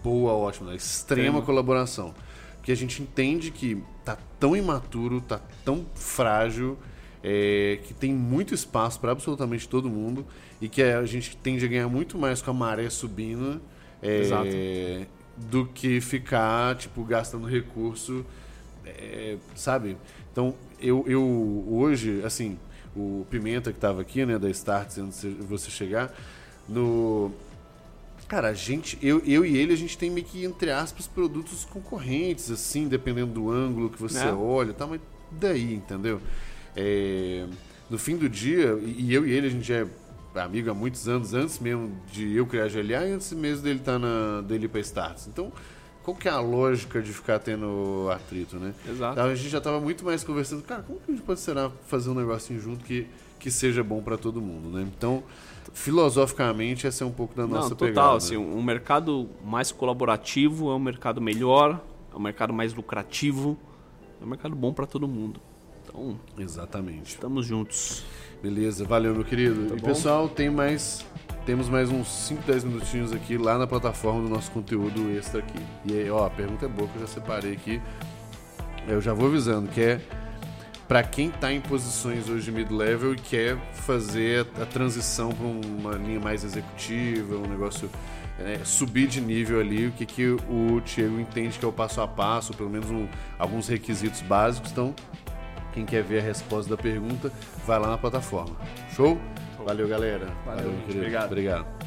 boa, ótima, é extrema colaboração. Porque a gente entende que tá tão imaturo, tá tão frágil, é, que tem muito espaço para absolutamente todo mundo e que a gente tende a ganhar muito mais com a maré subindo é, do que ficar tipo gastando recurso, é, sabe? Então eu, eu hoje assim o Pimenta que estava aqui, né, da Start, antes de você chegar, no. Cara, a gente, eu, eu e ele, a gente tem meio que, entre aspas, produtos concorrentes, assim, dependendo do ângulo que você é. olha, tá, mas daí, entendeu? É, no fim do dia, e eu e ele, a gente é amigo há muitos anos, antes mesmo de eu criar a GLA e antes mesmo dele tá na, dele ir pra Starts. Então, qual que é a lógica de ficar tendo atrito, né? Exato. Então, a gente já estava muito mais conversando, cara, como que a gente pode será fazer um negocinho junto que, que seja bom para todo mundo, né? Então, filosoficamente, essa é um pouco da nossa Não, total, pegada. assim, um mercado mais colaborativo é um mercado melhor, é um mercado mais lucrativo, é um mercado bom para todo mundo. Então, exatamente. Estamos juntos. Beleza, valeu, meu querido. Tá e bom? pessoal, tem mais temos mais uns 5, 10 minutinhos aqui lá na plataforma do nosso conteúdo extra aqui. E aí, ó, a pergunta é boa que eu já separei aqui. Eu já vou avisando que é para quem está em posições hoje de mid-level e quer fazer a, transição para uma linha mais executiva, um negócio é, subir de nível ali, o que, que o Diego entende que é o passo a passo, pelo menos um, alguns requisitos básicos. Então, quem quer ver a resposta da pergunta, vai lá na plataforma. Show? Valeu, galera. Valeu, Valeu Obrigado. Obrigado.